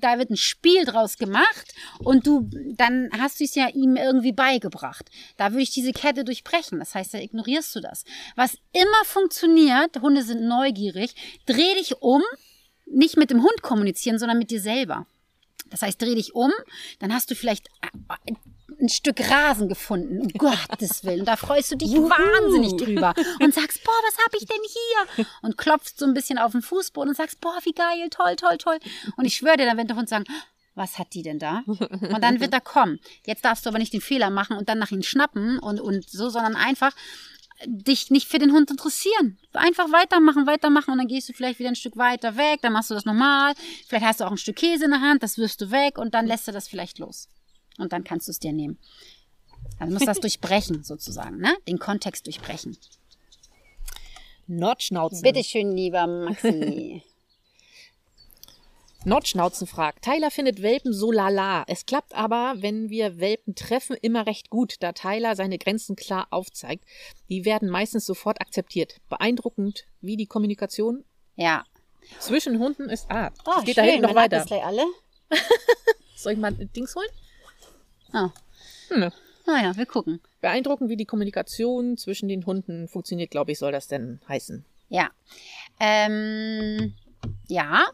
da wird ein Spiel draus gemacht und du, dann hast du es ja ihm irgendwie beigebracht. Da würde ich diese Kette durchbrechen. Das heißt, da ignorierst du das. Was immer funktioniert, Hunde sind neugierig, dreh dich um, nicht mit dem Hund kommunizieren, sondern mit dir selber. Das heißt, dreh dich um, dann hast du vielleicht äh, ein Stück Rasen gefunden, um Gottes Willen. Da freust du dich wahnsinnig drüber und sagst, boah, was hab ich denn hier? Und klopfst so ein bisschen auf den Fußboden und sagst, boah, wie geil, toll, toll, toll. Und ich schwöre dir, dann wird der Hund sagen, was hat die denn da? Und dann wird er kommen. Jetzt darfst du aber nicht den Fehler machen und dann nach ihm schnappen und, und so, sondern einfach dich nicht für den Hund interessieren. Einfach weitermachen, weitermachen und dann gehst du vielleicht wieder ein Stück weiter weg, dann machst du das nochmal. Vielleicht hast du auch ein Stück Käse in der Hand, das wirfst du weg und dann lässt du das vielleicht los. Und dann kannst du es dir nehmen. Also du musst das durchbrechen sozusagen, ne? Den Kontext durchbrechen. Nordschnauzen. schön, lieber Maxi. Nordschnauzen fragt. Tyler findet Welpen so lala. Es klappt aber, wenn wir Welpen treffen, immer recht gut, da Tyler seine Grenzen klar aufzeigt. Die werden meistens sofort akzeptiert. Beeindruckend, wie die Kommunikation ja. zwischen Hunden ist. Ah, Oh, es geht da hinten noch weiter. alle. Soll ich mal Dings holen? Oh. Hm. Naja, wir gucken. Beeindruckend, wie die Kommunikation zwischen den Hunden funktioniert, glaube ich, soll das denn heißen. Ja. Ähm, ja.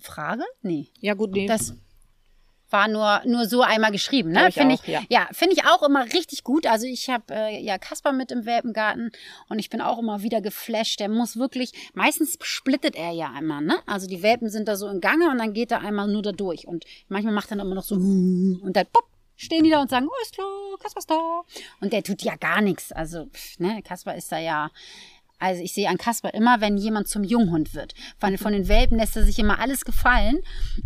Frage? Nee. Ja, gut, nee. Das war nur, nur so einmal geschrieben, ne? Finde auch, ich, ja. ja, finde ich auch immer richtig gut. Also ich habe äh, ja Kasper mit im Welpengarten und ich bin auch immer wieder geflasht. Der muss wirklich, meistens splittet er ja einmal, ne? Also die Welpen sind da so im Gange und dann geht er einmal nur da durch und manchmal macht er dann immer noch so und dann pop, stehen die da und sagen, oh, ist klar, Kasper ist da. Und der tut ja gar nichts. Also, ne, Kasper ist da ja, also ich sehe an Kasper immer, wenn jemand zum Junghund wird. Von, von den Welpen lässt er sich immer alles gefallen.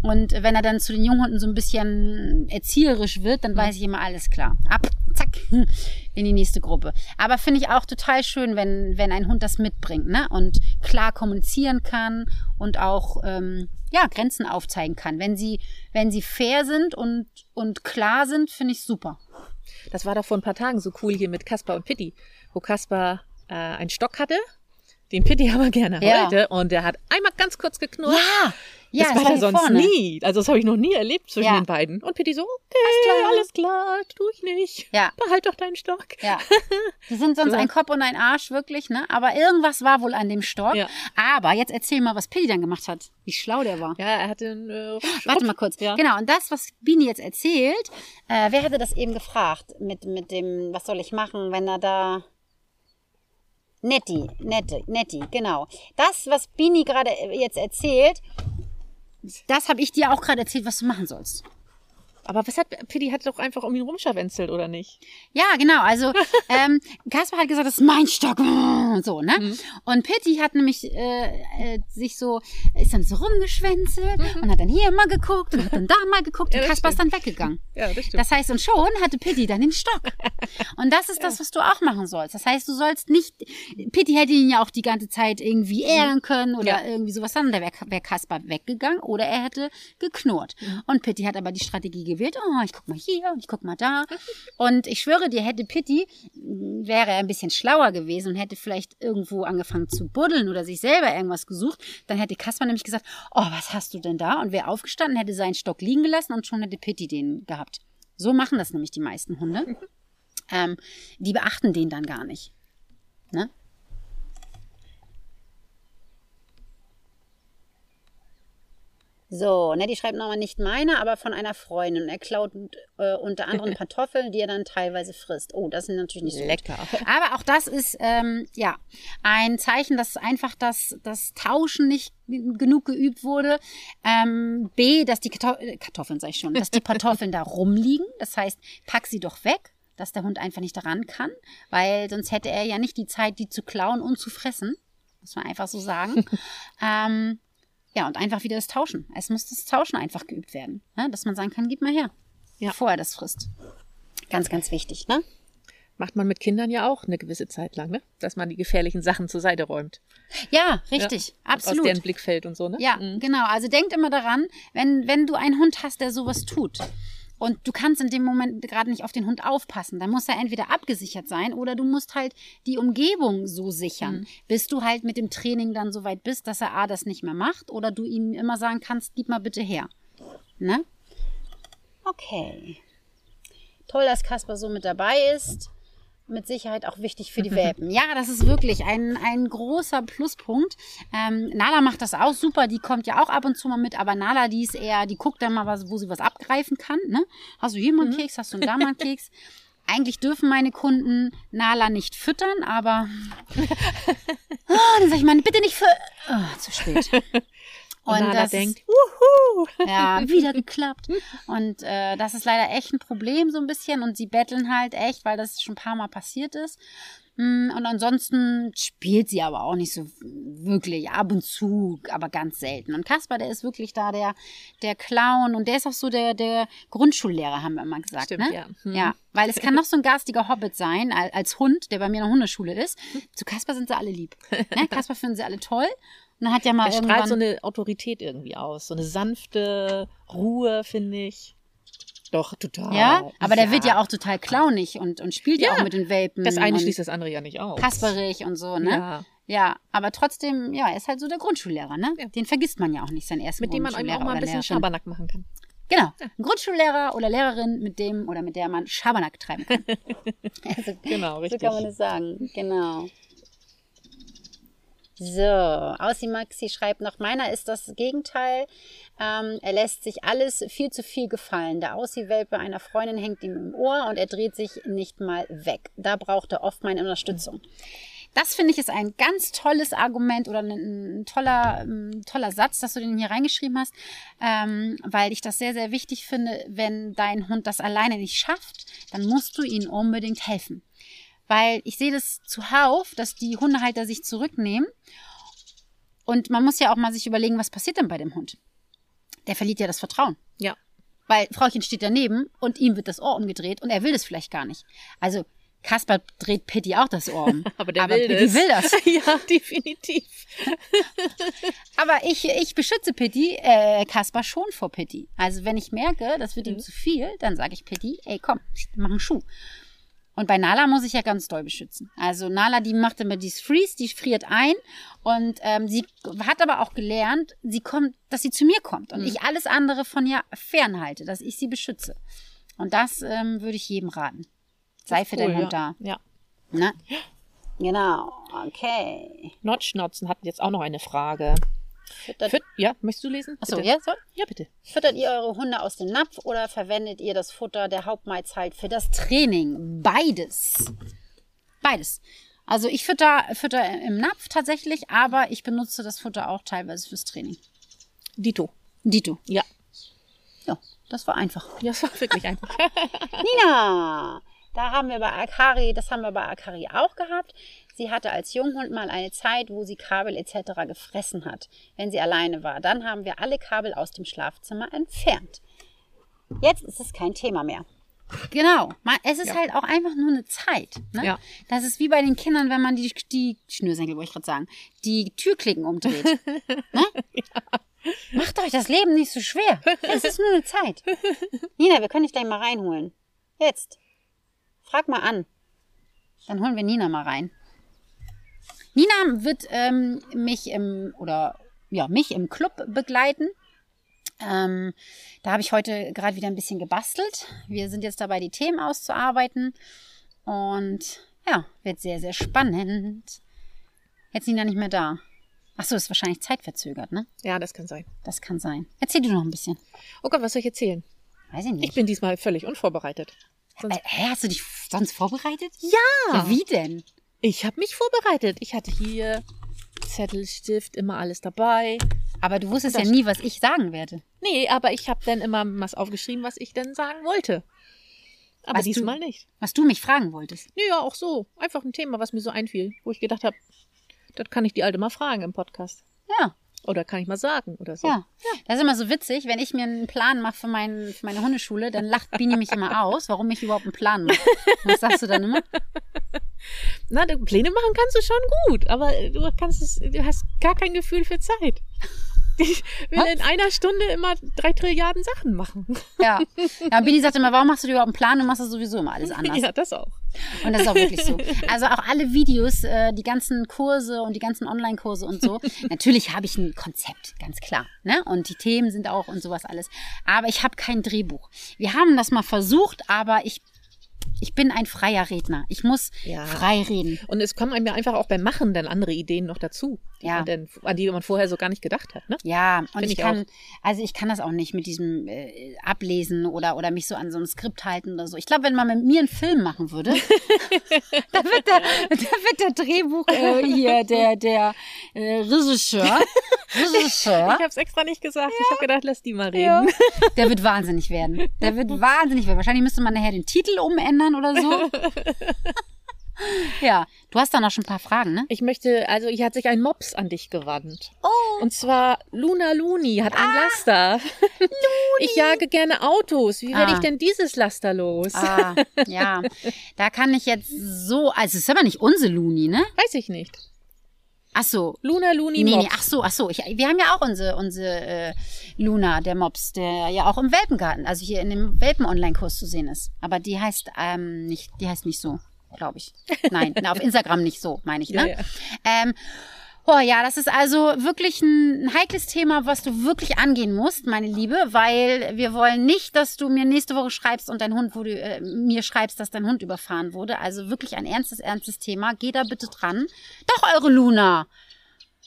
Und wenn er dann zu den Junghunden so ein bisschen erzieherisch wird, dann weiß ich immer alles klar. Ab, zack, in die nächste Gruppe. Aber finde ich auch total schön, wenn, wenn ein Hund das mitbringt, ne? Und klar kommunizieren kann und auch ähm, ja, Grenzen aufzeigen kann. Wenn sie, wenn sie fair sind und, und klar sind, finde ich super. Das war doch vor ein paar Tagen so cool hier mit Kaspar und Pitti, wo Kaspar äh, einen Stock hatte, den Pitti aber gerne Ja. wollte und der hat einmal ganz kurz geknurrt. Ja, ja, das, war war ja sonst vorne. nie. Also das habe ich noch nie erlebt zwischen Ja. den beiden. Und Pitti so, okay, klar. alles klar, tu ich nicht. Ja. Behalt doch deinen Stock. Ja. Die sind sonst Ja. ein Kopf und ein Arsch, wirklich, ne? Aber irgendwas war wohl an dem Stock. Ja. Aber jetzt erzähl mal, was Pilli dann gemacht hat. Wie schlau der war. Ja, er hatte einen äh, Warte mal kurz. Ja. Genau, und das, was Bini jetzt erzählt, äh, wer hatte das eben gefragt mit, mit dem, was soll ich machen, wenn er da. Netti, Netti, Netti, genau. Das, was Bini gerade jetzt erzählt, das habe ich dir auch gerade erzählt, was du machen sollst. Aber was hat Pitti hat doch einfach um ihn rumscharwenzelt, oder nicht? Ja, genau. Also ähm, Kaspar hat gesagt, das ist mein Stock. Und so, ne? Mhm. Und Pitti hat nämlich äh, äh, sich so, ist dann so rumgeschwänzelt und hat dann hier mal geguckt und hat dann da mal geguckt Mhm. Ja, und Kaspar ist dann weggegangen. Ja, das stimmt. Das heißt, und schon hatte Pitti dann den Stock. Und das ist das, was du auch machen sollst. Das heißt, du sollst nicht, Pitti hätte ihn ja auch die ganze Zeit irgendwie ärgern können oder Mhm. Ja. irgendwie sowas dann. Da wäre wär Kaspar weggegangen oder er hätte geknurrt. Mhm. Und Pitti hat aber die Strategie gewählt. Oh, ich guck mal hier und ich guck mal da. Und ich schwöre dir, hätte Pitti, wäre er ein bisschen schlauer gewesen und hätte vielleicht irgendwo angefangen zu buddeln oder sich selber irgendwas gesucht, dann hätte Kasper nämlich gesagt, oh, was hast du denn da? Und wäre aufgestanden, hätte seinen Stock liegen gelassen und schon hätte Pitti den gehabt. So machen das nämlich die meisten Hunde. Ähm, die beachten den dann gar nicht. Ne? So, ne, die schreibt nochmal nicht meine, aber von einer Freundin. Und er klaut äh, unter anderem Kartoffeln, die er dann teilweise frisst. Oh, das sind natürlich nicht so Lecker. Gut. Aber auch das ist ähm, ja ein Zeichen, dass einfach das, das Tauschen nicht genug geübt wurde. Ähm, B, dass die Kartoff äh, Kartoffeln, sag ich schon, dass die Kartoffeln da rumliegen. Das heißt, pack sie doch weg, dass der Hund einfach nicht daran kann, weil sonst hätte er ja nicht die Zeit, die zu klauen und zu fressen. Muss man einfach so sagen. ähm, ja, und einfach wieder das Tauschen. Es muss das Tauschen einfach geübt werden. Ne? Dass man sagen kann, gib mal her, ja. bevor er das frisst. Ganz, ganz wichtig, ne? Macht man mit Kindern ja auch eine gewisse Zeit lang, ne? Dass man die gefährlichen Sachen zur Seite räumt. Ja, richtig. Ja, absolut. Aus deren Blickfeld und so, ne? Ja, mhm. genau. Also denkt immer daran, wenn, wenn du einen Hund hast, der sowas tut, und du kannst in dem Moment gerade nicht auf den Hund aufpassen. Dann muss er entweder abgesichert sein oder du musst halt die Umgebung so sichern, mhm. bis du halt mit dem Training dann so weit bist, dass er A das nicht mehr macht oder du ihm immer sagen kannst, gib mal bitte her. Ne? Okay. Toll, dass Kasper so mit dabei ist mit Sicherheit auch wichtig für die Welpen. Ja, das ist wirklich ein, ein großer Pluspunkt. Ähm, Nala macht das auch super, die kommt ja auch ab und zu mal mit, aber Nala, die ist eher, die guckt dann mal, was, wo sie was abgreifen kann. Ne? Hast du hier mal einen mhm. Keks, hast du da mal einen Keks? Eigentlich dürfen meine Kunden Nala nicht füttern, aber oh, dann sage ich mal, bitte nicht für... Oh, zu spät. Und, und das denkt, Wuhu! ja, wieder geklappt. Und äh, das ist leider echt ein Problem so ein bisschen. Und sie betteln halt echt, weil das schon ein paar Mal passiert ist. Mm, und ansonsten spielt sie aber auch nicht so wirklich ab und zu, aber ganz selten. Und Kasper, der ist wirklich da der, der Clown und der ist auch so der, der Grundschullehrer, haben wir immer gesagt. Stimmt, ne? ja. Hm. ja. Weil es kann noch so ein garstiger Hobbit sein, als Hund, der bei mir in der Hundeschule ist. Zu Kasper sind sie alle lieb. Ne? Kasper finden sie alle toll. Und hat ja mal er strahlt so eine Autorität irgendwie aus, so eine sanfte Ruhe, finde ich. Doch, total. Ja, aber ja. der wird ja auch total clownig und, und spielt ja, ja auch mit den Welpen. Das eine schließt das andere ja nicht aus. Kasperig und so, ne? Ja. Ja, aber trotzdem, ja, er ist halt so der Grundschullehrer, ne? Ja. Den vergisst man ja auch nicht, sein ersten Mit dem man auch mal ein bisschen Schabernack machen kann. Genau. Ein Grundschullehrer oder Lehrerin, mit dem oder mit der man Schabernack treiben kann. also, genau, richtig. So kann man das sagen. Genau. So, Aussie Maxi schreibt noch, meiner ist das Gegenteil. Ähm, er lässt sich alles viel zu viel gefallen. Der Aussie-Welpe einer Freundin hängt ihm im Ohr und er dreht sich nicht mal weg. Da braucht er oft meine Unterstützung. Das finde ich ist ein ganz tolles Argument oder ein, toller, ein toller Satz, dass du den hier reingeschrieben hast, ähm, weil ich das sehr, sehr wichtig finde, wenn dein Hund das alleine nicht schafft, dann musst du ihm unbedingt helfen. Weil ich sehe das zuhauf, dass die Hundehalter sich zurücknehmen. Und man muss ja auch mal sich überlegen, was passiert denn bei dem Hund? Der verliert ja das Vertrauen. Ja. Weil Frauchen steht daneben und ihm wird das Ohr umgedreht und er will das vielleicht gar nicht. Also Kasper dreht Pitti auch das Ohr um. Aber der Aber will, Pitti das. will das. ja, definitiv. Aber ich, ich beschütze Pitti, äh, Kasper schon vor Pitti. Also wenn ich merke, das wird mhm. ihm zu viel, dann sage ich Pitti, ey komm, ich mach einen Schuh. Und bei Nala muss ich ja ganz doll beschützen. Also Nala, die macht immer dieses Freeze, die friert ein und ähm, sie hat aber auch gelernt, sie kommt, dass sie zu mir kommt und mhm. ich alles andere von ihr fernhalte, dass ich sie beschütze. Und das ähm, würde ich jedem raten. Sei für cool, deinen Hund ja. da. Ja. Ne? Genau, okay. Notschnotzen hat jetzt auch noch eine Frage. Füttert, Füt ja, möchtest du lesen? Achso, ja, soll? Ja, bitte. Füttert ihr eure Hunde aus dem Napf oder verwendet ihr das Futter der Hauptmahlzeit für das Training? Beides. Beides. Also ich fütter, fütter im Napf tatsächlich, aber ich benutze das Futter auch teilweise fürs Training. Dito. Dito. Ja. Ja, das war einfach. Ja, das war wirklich einfach. Nina, da haben wir bei Akari, das haben wir bei Akari auch gehabt. Sie hatte als Junghund mal eine Zeit, wo sie Kabel etc. gefressen hat, wenn sie alleine war. Dann haben wir alle Kabel aus dem Schlafzimmer entfernt. Jetzt ist es kein Thema mehr. Genau. Es ist ja. halt auch einfach nur eine Zeit. Ne? Ja. Das ist wie bei den Kindern, wenn man die, die Schnürsenkel, wollte ich gerade sagen, die Türklicken umdreht. ne? ja. Macht euch das Leben nicht so schwer. Es ist nur eine Zeit. Nina, wir können dich gleich mal reinholen. Jetzt. Frag mal an. Dann holen wir Nina mal rein. Nina wird ähm, mich im oder ja mich im Club begleiten. Ähm, da habe ich heute gerade wieder ein bisschen gebastelt. Wir sind jetzt dabei, die Themen auszuarbeiten. Und ja, wird sehr, sehr spannend. Jetzt Nina nicht mehr da. Achso, ist wahrscheinlich zeitverzögert, ne? Ja, das kann sein. Das kann sein. Erzähl du noch ein bisschen. Oh Gott, was soll ich erzählen? Weiß ich nicht. Ich bin diesmal völlig unvorbereitet. Sonst äh, hä, hast du dich sonst vorbereitet? ja! Ja, wie denn? Ich habe mich vorbereitet. Ich hatte hier Zettel, Stift, immer alles dabei. Aber du wusstest ja nie, was ich sagen werde. Nee, aber ich habe dann immer was aufgeschrieben, was ich denn sagen wollte. Aber Was du- diesmal nicht. Was du mich fragen wolltest. Nee, ja, auch so. Einfach ein Thema, was mir so einfiel, wo ich gedacht habe, das kann ich die Alte mal fragen im Podcast. Ja, Oder kann ich mal sagen oder so. ja. Das ist immer so witzig, wenn ich mir einen Plan mache für, mein, für meine Hundeschule, dann lacht Bini mich immer aus, warum ich überhaupt einen Plan mache. Und Was sagst du dann immer? Na, du- Pläne machen kannst du schon gut, aber du kannst es, du hast gar kein Gefühl für Zeit. Ich will Was? in einer Stunde immer drei Trilliarden Sachen machen. Ja. ja und Bini sagt immer, warum machst du dir überhaupt einen Plan? Du machst das sowieso immer alles anders. Ja, das auch. Und das ist auch wirklich so. Also auch alle Videos, äh, die ganzen Kurse und die ganzen Online-Kurse und so. Natürlich habe ich ein Konzept, ganz klar. Ne? Und die Themen sind auch und sowas alles. Aber ich habe kein Drehbuch. Wir haben das mal versucht, aber ich, ich bin ein freier Redner. Ich muss Ja. frei reden. Und es kommen ja einfach auch beim Machen dann andere Ideen noch dazu, die Ja. man denn, an die man vorher so gar nicht gedacht hat. Ne? Ja, und ich ich kann, also ich kann das auch nicht mit diesem äh, Ablesen oder, oder mich so an so einem Skript halten oder so. Ich glaube, wenn man mit mir einen Film machen würde, da wird der, da wird der Drehbuch äh, hier, der, der äh, Regisseur, Regisseur, Ich habe es extra nicht gesagt. Ich habe gedacht, lass die mal reden. ja, der wird wahnsinnig werden. Der wird wahnsinnig werden. Wahrscheinlich müsste man nachher den Titel umändern oder so. Ja, du hast da noch schon ein paar Fragen, ne? Ich möchte, also hier hat sich ein Mops an dich gewandt. Oh, Und zwar Luna Luni hat ein Laster. Ich jage gerne Autos. Wie werde Ah. ich denn dieses Laster los? ah, ja, da kann ich jetzt so, also es ist aber nicht unsere Luni, ne? Weiß ich nicht. Ach so. Luna Luni Nee, nee, Mops. ach so, ach so. Ich, wir haben ja auch unsere, unsere äh, Luna, der Mops, der ja auch im Welpengarten, also hier in dem Welpen-Online-Kurs zu sehen ist. Aber die heißt ähm, nicht, die heißt nicht so, glaube ich. Nein, na, auf Instagram nicht so, meine ich, ne? Ja, ja. Ähm, oh ja, das ist also wirklich ein, heikles Thema, was du wirklich angehen musst, meine Liebe, weil wir wollen nicht, dass du mir nächste Woche schreibst und dein Hund, wo du äh, mir schreibst, dass dein Hund überfahren wurde. Also wirklich ein ernstes, ernstes Thema. Geh da bitte dran. Doch, eure Luna.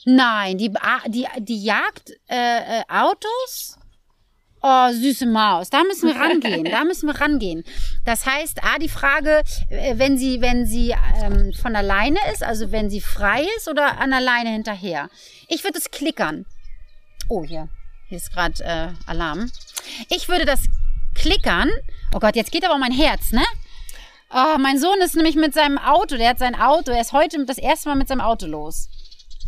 Nein, die, ah, die, die jagt äh, äh, Autos. Oh, süße Maus, da müssen wir rangehen, da müssen wir rangehen. Das heißt, A, die Frage, äh, wenn sie, wenn sie ähm, von alleine ist, also wenn sie frei ist oder an alleine hinterher. Ich würde es klickern. Oh, hier, hier ist gerade äh, Alarm. Ich würde das klickern. Oh Gott, jetzt geht aber mein Herz, ne? Oh, mein Sohn ist nämlich mit seinem Auto, der hat sein Auto, er ist heute das erste Mal mit seinem Auto los.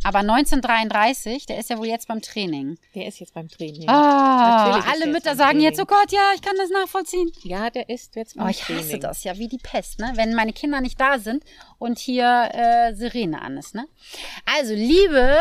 Aber 1933, der ist ja wohl jetzt beim Training. Der ist jetzt beim Training. Ah, alle Mütter sagen Training. jetzt, oh Gott, ja, ich kann das nachvollziehen. Ja, der ist jetzt beim Oh, ich hasse Training. das ja, wie die Pest, ne? Wenn meine Kinder nicht da sind und hier äh, Sirene an ist, ne? Also, liebe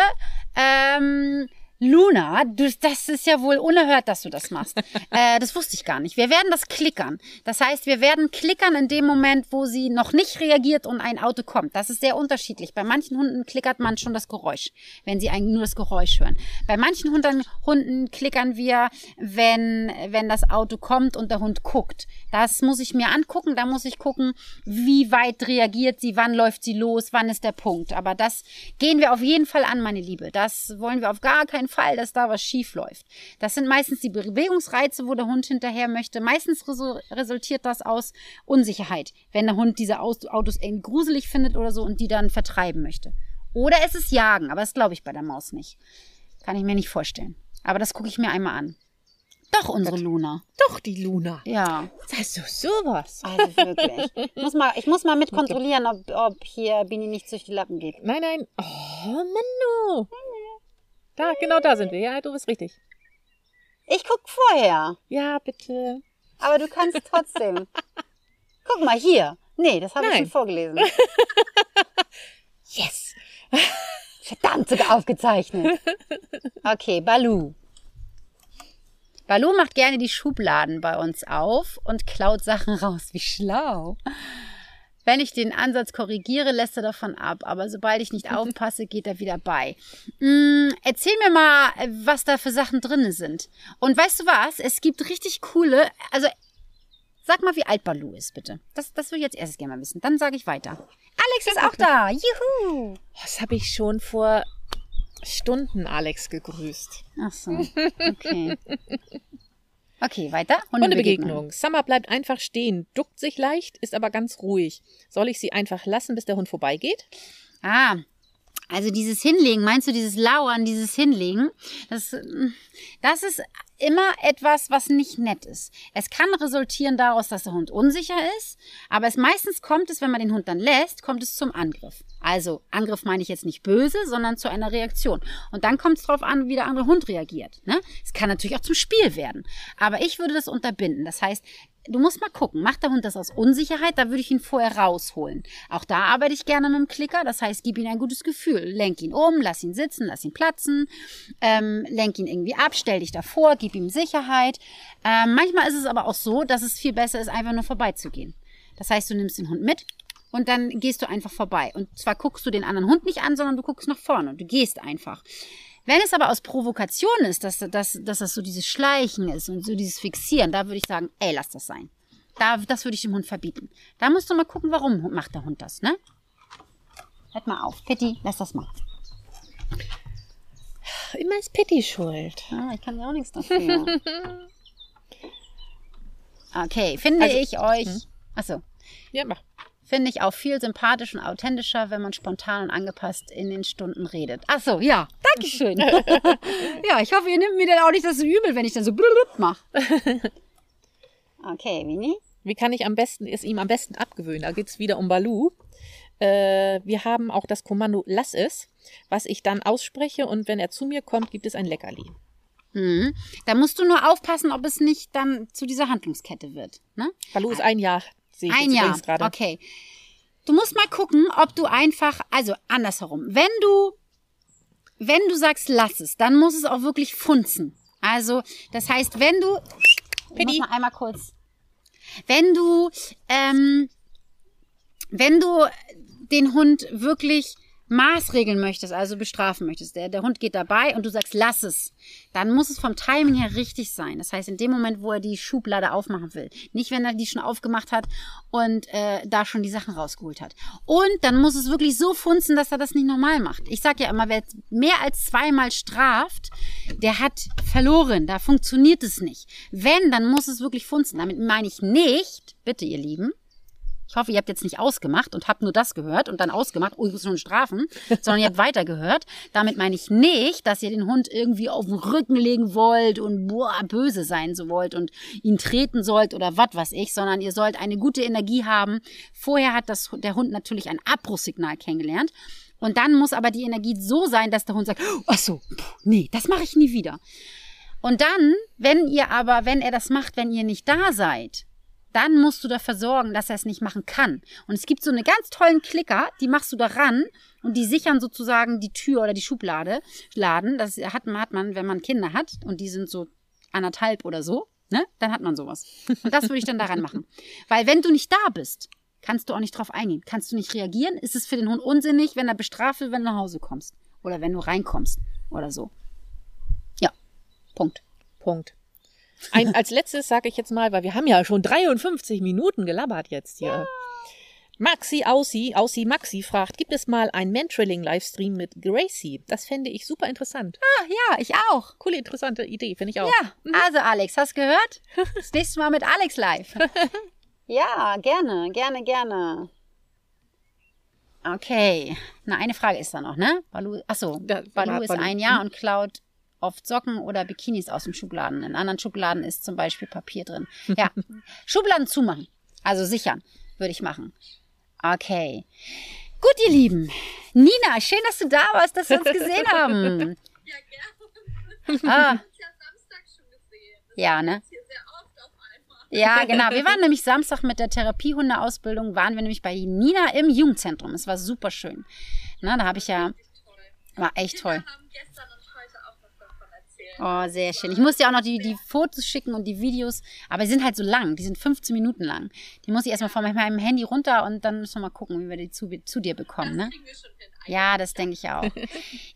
ähm, Luna, du, das ist ja wohl unerhört, dass du das machst. äh, das wusste ich gar nicht. Wir werden das klickern. Das heißt, wir werden klickern in dem Moment, wo sie noch nicht reagiert und ein Auto kommt. Das ist sehr unterschiedlich. Bei manchen Hunden klickert man schon das Geräusch, wenn sie eigentlich nur das Geräusch hören. Bei manchen Hunden, Hunden klickern wir, wenn, wenn das Auto kommt und der Hund guckt. Das muss ich mir angucken. Da muss ich gucken, wie weit reagiert sie, wann läuft sie los, wann ist der Punkt. Aber das gehen wir auf jeden Fall an, meine Liebe. Das wollen wir auf gar keinen Fall, dass da was schief läuft. Das sind meistens die Bewegungsreize, wo der Hund hinterher möchte. Meistens resu- resultiert das aus Unsicherheit, wenn der Hund diese Autos irgendwie gruselig findet oder so und die dann vertreiben möchte. Oder es ist Jagen, aber das glaube ich bei der Maus nicht. Kann ich mir nicht vorstellen. Aber das gucke ich mir einmal an. Doch, unsere Luna. Doch, die Luna. Ja. Sagst du sowas? Also wirklich. Ich muss mal, ich muss mal mit kontrollieren, ob, ob hier Bini nicht durch die Lappen geht. Nein, nein. Oh, Menno. Da, genau da sind wir. Ja, du bist richtig. Ich guck vorher, Ja, bitte. aber du kannst trotzdem. Guck mal hier. Nee, das habe ich schon vorgelesen. Yes. Verdammt, sogar aufgezeichnet. Okay, Balu. Balu macht gerne die Schubladen bei uns auf und klaut Sachen raus. Wie schlau. Wenn ich den Ansatz korrigiere, lässt er davon ab. Aber sobald ich nicht aufpasse, geht er wieder bei. Mm, erzähl mir mal, was da für Sachen drin sind. Und weißt du was? Es gibt richtig coole, also sag mal, wie alt Balu ist, bitte. Das, das will ich jetzt erst gerne mal wissen. Dann sage ich weiter. Alex ist auch da. Juhu. Das habe ich schon vor Stunden Alex gegrüßt. Ach so. Okay. Okay, weiter. Hundebegegnung. Summer bleibt einfach stehen, duckt sich leicht, ist aber ganz ruhig. Soll ich sie einfach lassen, bis der Hund vorbeigeht? Ah, also dieses Hinlegen, meinst du dieses Lauern, dieses Hinlegen, das, das ist immer etwas, was nicht nett ist. Es kann resultieren daraus, dass der Hund unsicher ist, aber es meistens kommt es, wenn man den Hund dann lässt, kommt es zum Angriff. Also Angriff meine ich jetzt nicht böse, sondern zu einer Reaktion. Und dann kommt es darauf an, wie der andere Hund reagiert. Ne? Es kann natürlich auch zum Spiel werden, aber ich würde das unterbinden. Das heißt, du musst mal gucken, macht der Hund das aus Unsicherheit, da würde ich ihn vorher rausholen. Auch da arbeite ich gerne mit dem Klicker, das heißt, gib ihm ein gutes Gefühl. Lenk ihn um, lass ihn sitzen, lass ihn platzen, ähm, lenk ihn irgendwie ab, stell dich davor, gib ihm Sicherheit. Ähm, manchmal ist es aber auch so, dass es viel besser ist, einfach nur vorbeizugehen. Das heißt, du nimmst den Hund mit und dann gehst du einfach vorbei. Und zwar guckst du den anderen Hund nicht an, sondern du guckst nach vorne und du gehst einfach. Wenn es aber aus Provokation ist, dass, dass, dass das so dieses Schleichen ist und so dieses Fixieren, da würde ich sagen, ey, lass das sein. Da, das würde ich dem Hund verbieten. Da musst du mal gucken, warum macht der Hund das, ne? Hört mal auf. Pitti, lass das mal. Immer ist Pitti schuld. Ah, ich kann ja auch nichts dafür. okay, finde also, ich euch. Hm? Achso. Ja, mach finde ich auch viel sympathischer und authentischer, wenn man spontan und angepasst in den Stunden redet. Ach so, ja, Dankeschön. ja, ich hoffe, ihr nehmt mir dann auch nicht das so übel, wenn ich dann so mache. Okay, Mini. Wie kann ich am besten, es ihm am besten abgewöhnen? Da geht es wieder um Balu. Äh, wir haben auch das Kommando Lass es, was ich dann ausspreche und wenn er zu mir kommt, gibt es ein Leckerli. Mhm. Da musst du nur aufpassen, ob es nicht dann zu dieser Handlungskette wird. Ne? Balu ist ein Jahr Sehe Ein Jahr. Okay. Du musst mal gucken, ob du einfach, also andersherum, wenn du, wenn du sagst, lass es, dann muss es auch wirklich funzen. Also, das heißt, wenn du, ich muss mal einmal kurz, wenn du, ähm, wenn du den Hund wirklich maßregeln möchtest, also bestrafen möchtest, der, der Hund geht dabei und du sagst, lass es, dann muss es vom Timing her richtig sein. Das heißt, in dem Moment, wo er die Schublade aufmachen will. Nicht, wenn er die schon aufgemacht hat und äh, da schon die Sachen rausgeholt hat. Und dann muss es wirklich so funzen, dass er das nicht normal macht. Ich sage ja immer, wer mehr als zweimal straft, der hat verloren. Da funktioniert es nicht. Wenn, dann muss es wirklich funzen. Damit meine ich nicht, bitte ihr Lieben, ich hoffe, ihr habt jetzt nicht ausgemacht und habt nur das gehört und dann ausgemacht, oh, ich muss schon strafen, sondern ihr habt weitergehört. Damit meine ich nicht, dass ihr den Hund irgendwie auf den Rücken legen wollt und boah, böse sein so wollt und ihn treten sollt oder was weiß ich, sondern ihr sollt eine gute Energie haben. Vorher hat das, der Hund natürlich ein Abbruchssignal kennengelernt. Und dann muss aber die Energie so sein, dass der Hund sagt, ach so, nee, das mache ich nie wieder. Und dann, wenn ihr aber, wenn er das macht, wenn ihr nicht da seid, dann musst du dafür sorgen, dass er es nicht machen kann. Und es gibt so eine ganz tollen Klicker, die machst du da ran und die sichern sozusagen die Tür oder die Schublade, Laden. Das hat man, hat man, wenn man Kinder hat und die sind so anderthalb oder so, ne? Dann hat man sowas. Und das würde ich dann daran machen. Weil wenn du nicht da bist, kannst du auch nicht drauf eingehen. Kannst du nicht reagieren? Ist es für den Hund unsinnig, wenn er bestraft wird, wenn du nach Hause kommst? Oder wenn du reinkommst oder so. Ja. Punkt. Punkt. Ein, als letztes sage ich jetzt mal, weil wir haben ja schon 53 Minuten gelabert jetzt hier. Ja. Maxi Aussi, Aussi Maxi fragt, gibt es mal ein Mentoring-Livestream mit Gracie? Das fände ich super interessant. Ah, ja, ich auch. Coole, interessante Idee, finde ich auch. Ja, mhm. also Alex, hast gehört? Das nächste Mal mit Alex live. ja, gerne, gerne, gerne. Okay, na, eine Frage ist da noch, ne? Balu, achso, Balu, Balu ist ein Jahr und klaut oft Socken oder Bikinis aus den Schubladen. In anderen Schubladen ist zum Beispiel Papier drin. Ja, Schubladen zumachen. Also sichern, würde ich machen. Okay. Gut, ihr Lieben. Nina, schön, dass du da warst, dass wir uns gesehen haben. Ja, gerne. Ah. Ja, ne? Ja, genau. Wir waren nämlich Samstag mit der Therapiehundeausbildung, waren wir nämlich bei Nina im Jugendzentrum. Es war super schön. Na, da habe ich ja, war echt toll. Oh, sehr schön. Ich muss dir auch noch die, die Fotos schicken und die Videos, aber die sind halt so lang, die sind 15 Minuten lang. Die muss ich erstmal von meinem Handy runter und dann müssen wir mal gucken, wie wir die zu, zu dir bekommen. Ne? Ja, das denke ich auch.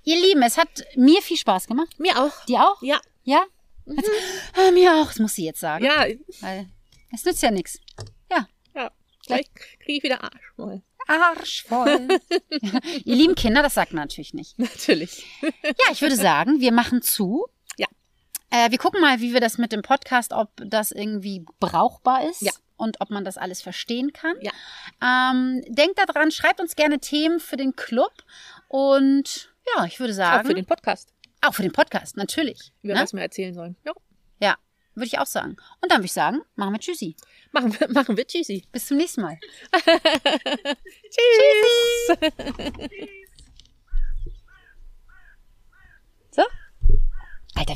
Ihr Lieben, es hat mir viel Spaß gemacht. Mir auch. Dir auch? Ja. Ja? Jetzt, ah, mir auch, das muss sie jetzt sagen. Ja, Weil es nützt ja nichts. Ja. ja. Gleich kriege ich wieder Arsch. Mal. Arsch voll. Ihr lieben Kinder, das sagt man natürlich nicht. Natürlich. Ja, ich würde sagen, wir machen zu. Äh, wir gucken mal, wie wir das mit dem Podcast, ob das irgendwie brauchbar ist. Ja. Und ob man das alles verstehen kann. Ja. Ähm, denkt daran, schreibt uns gerne Themen für den Club. Und ja, ich würde sagen. Auch für den Podcast. Auch für den Podcast, natürlich. Über ne? was wir erzählen sollen. Ja. ja, würde ich auch sagen. Und dann würde ich sagen, machen wir Tschüssi. Machen wir, machen wir Tschüssi. Bis zum nächsten Mal. Tschüss. Tschüssi. So?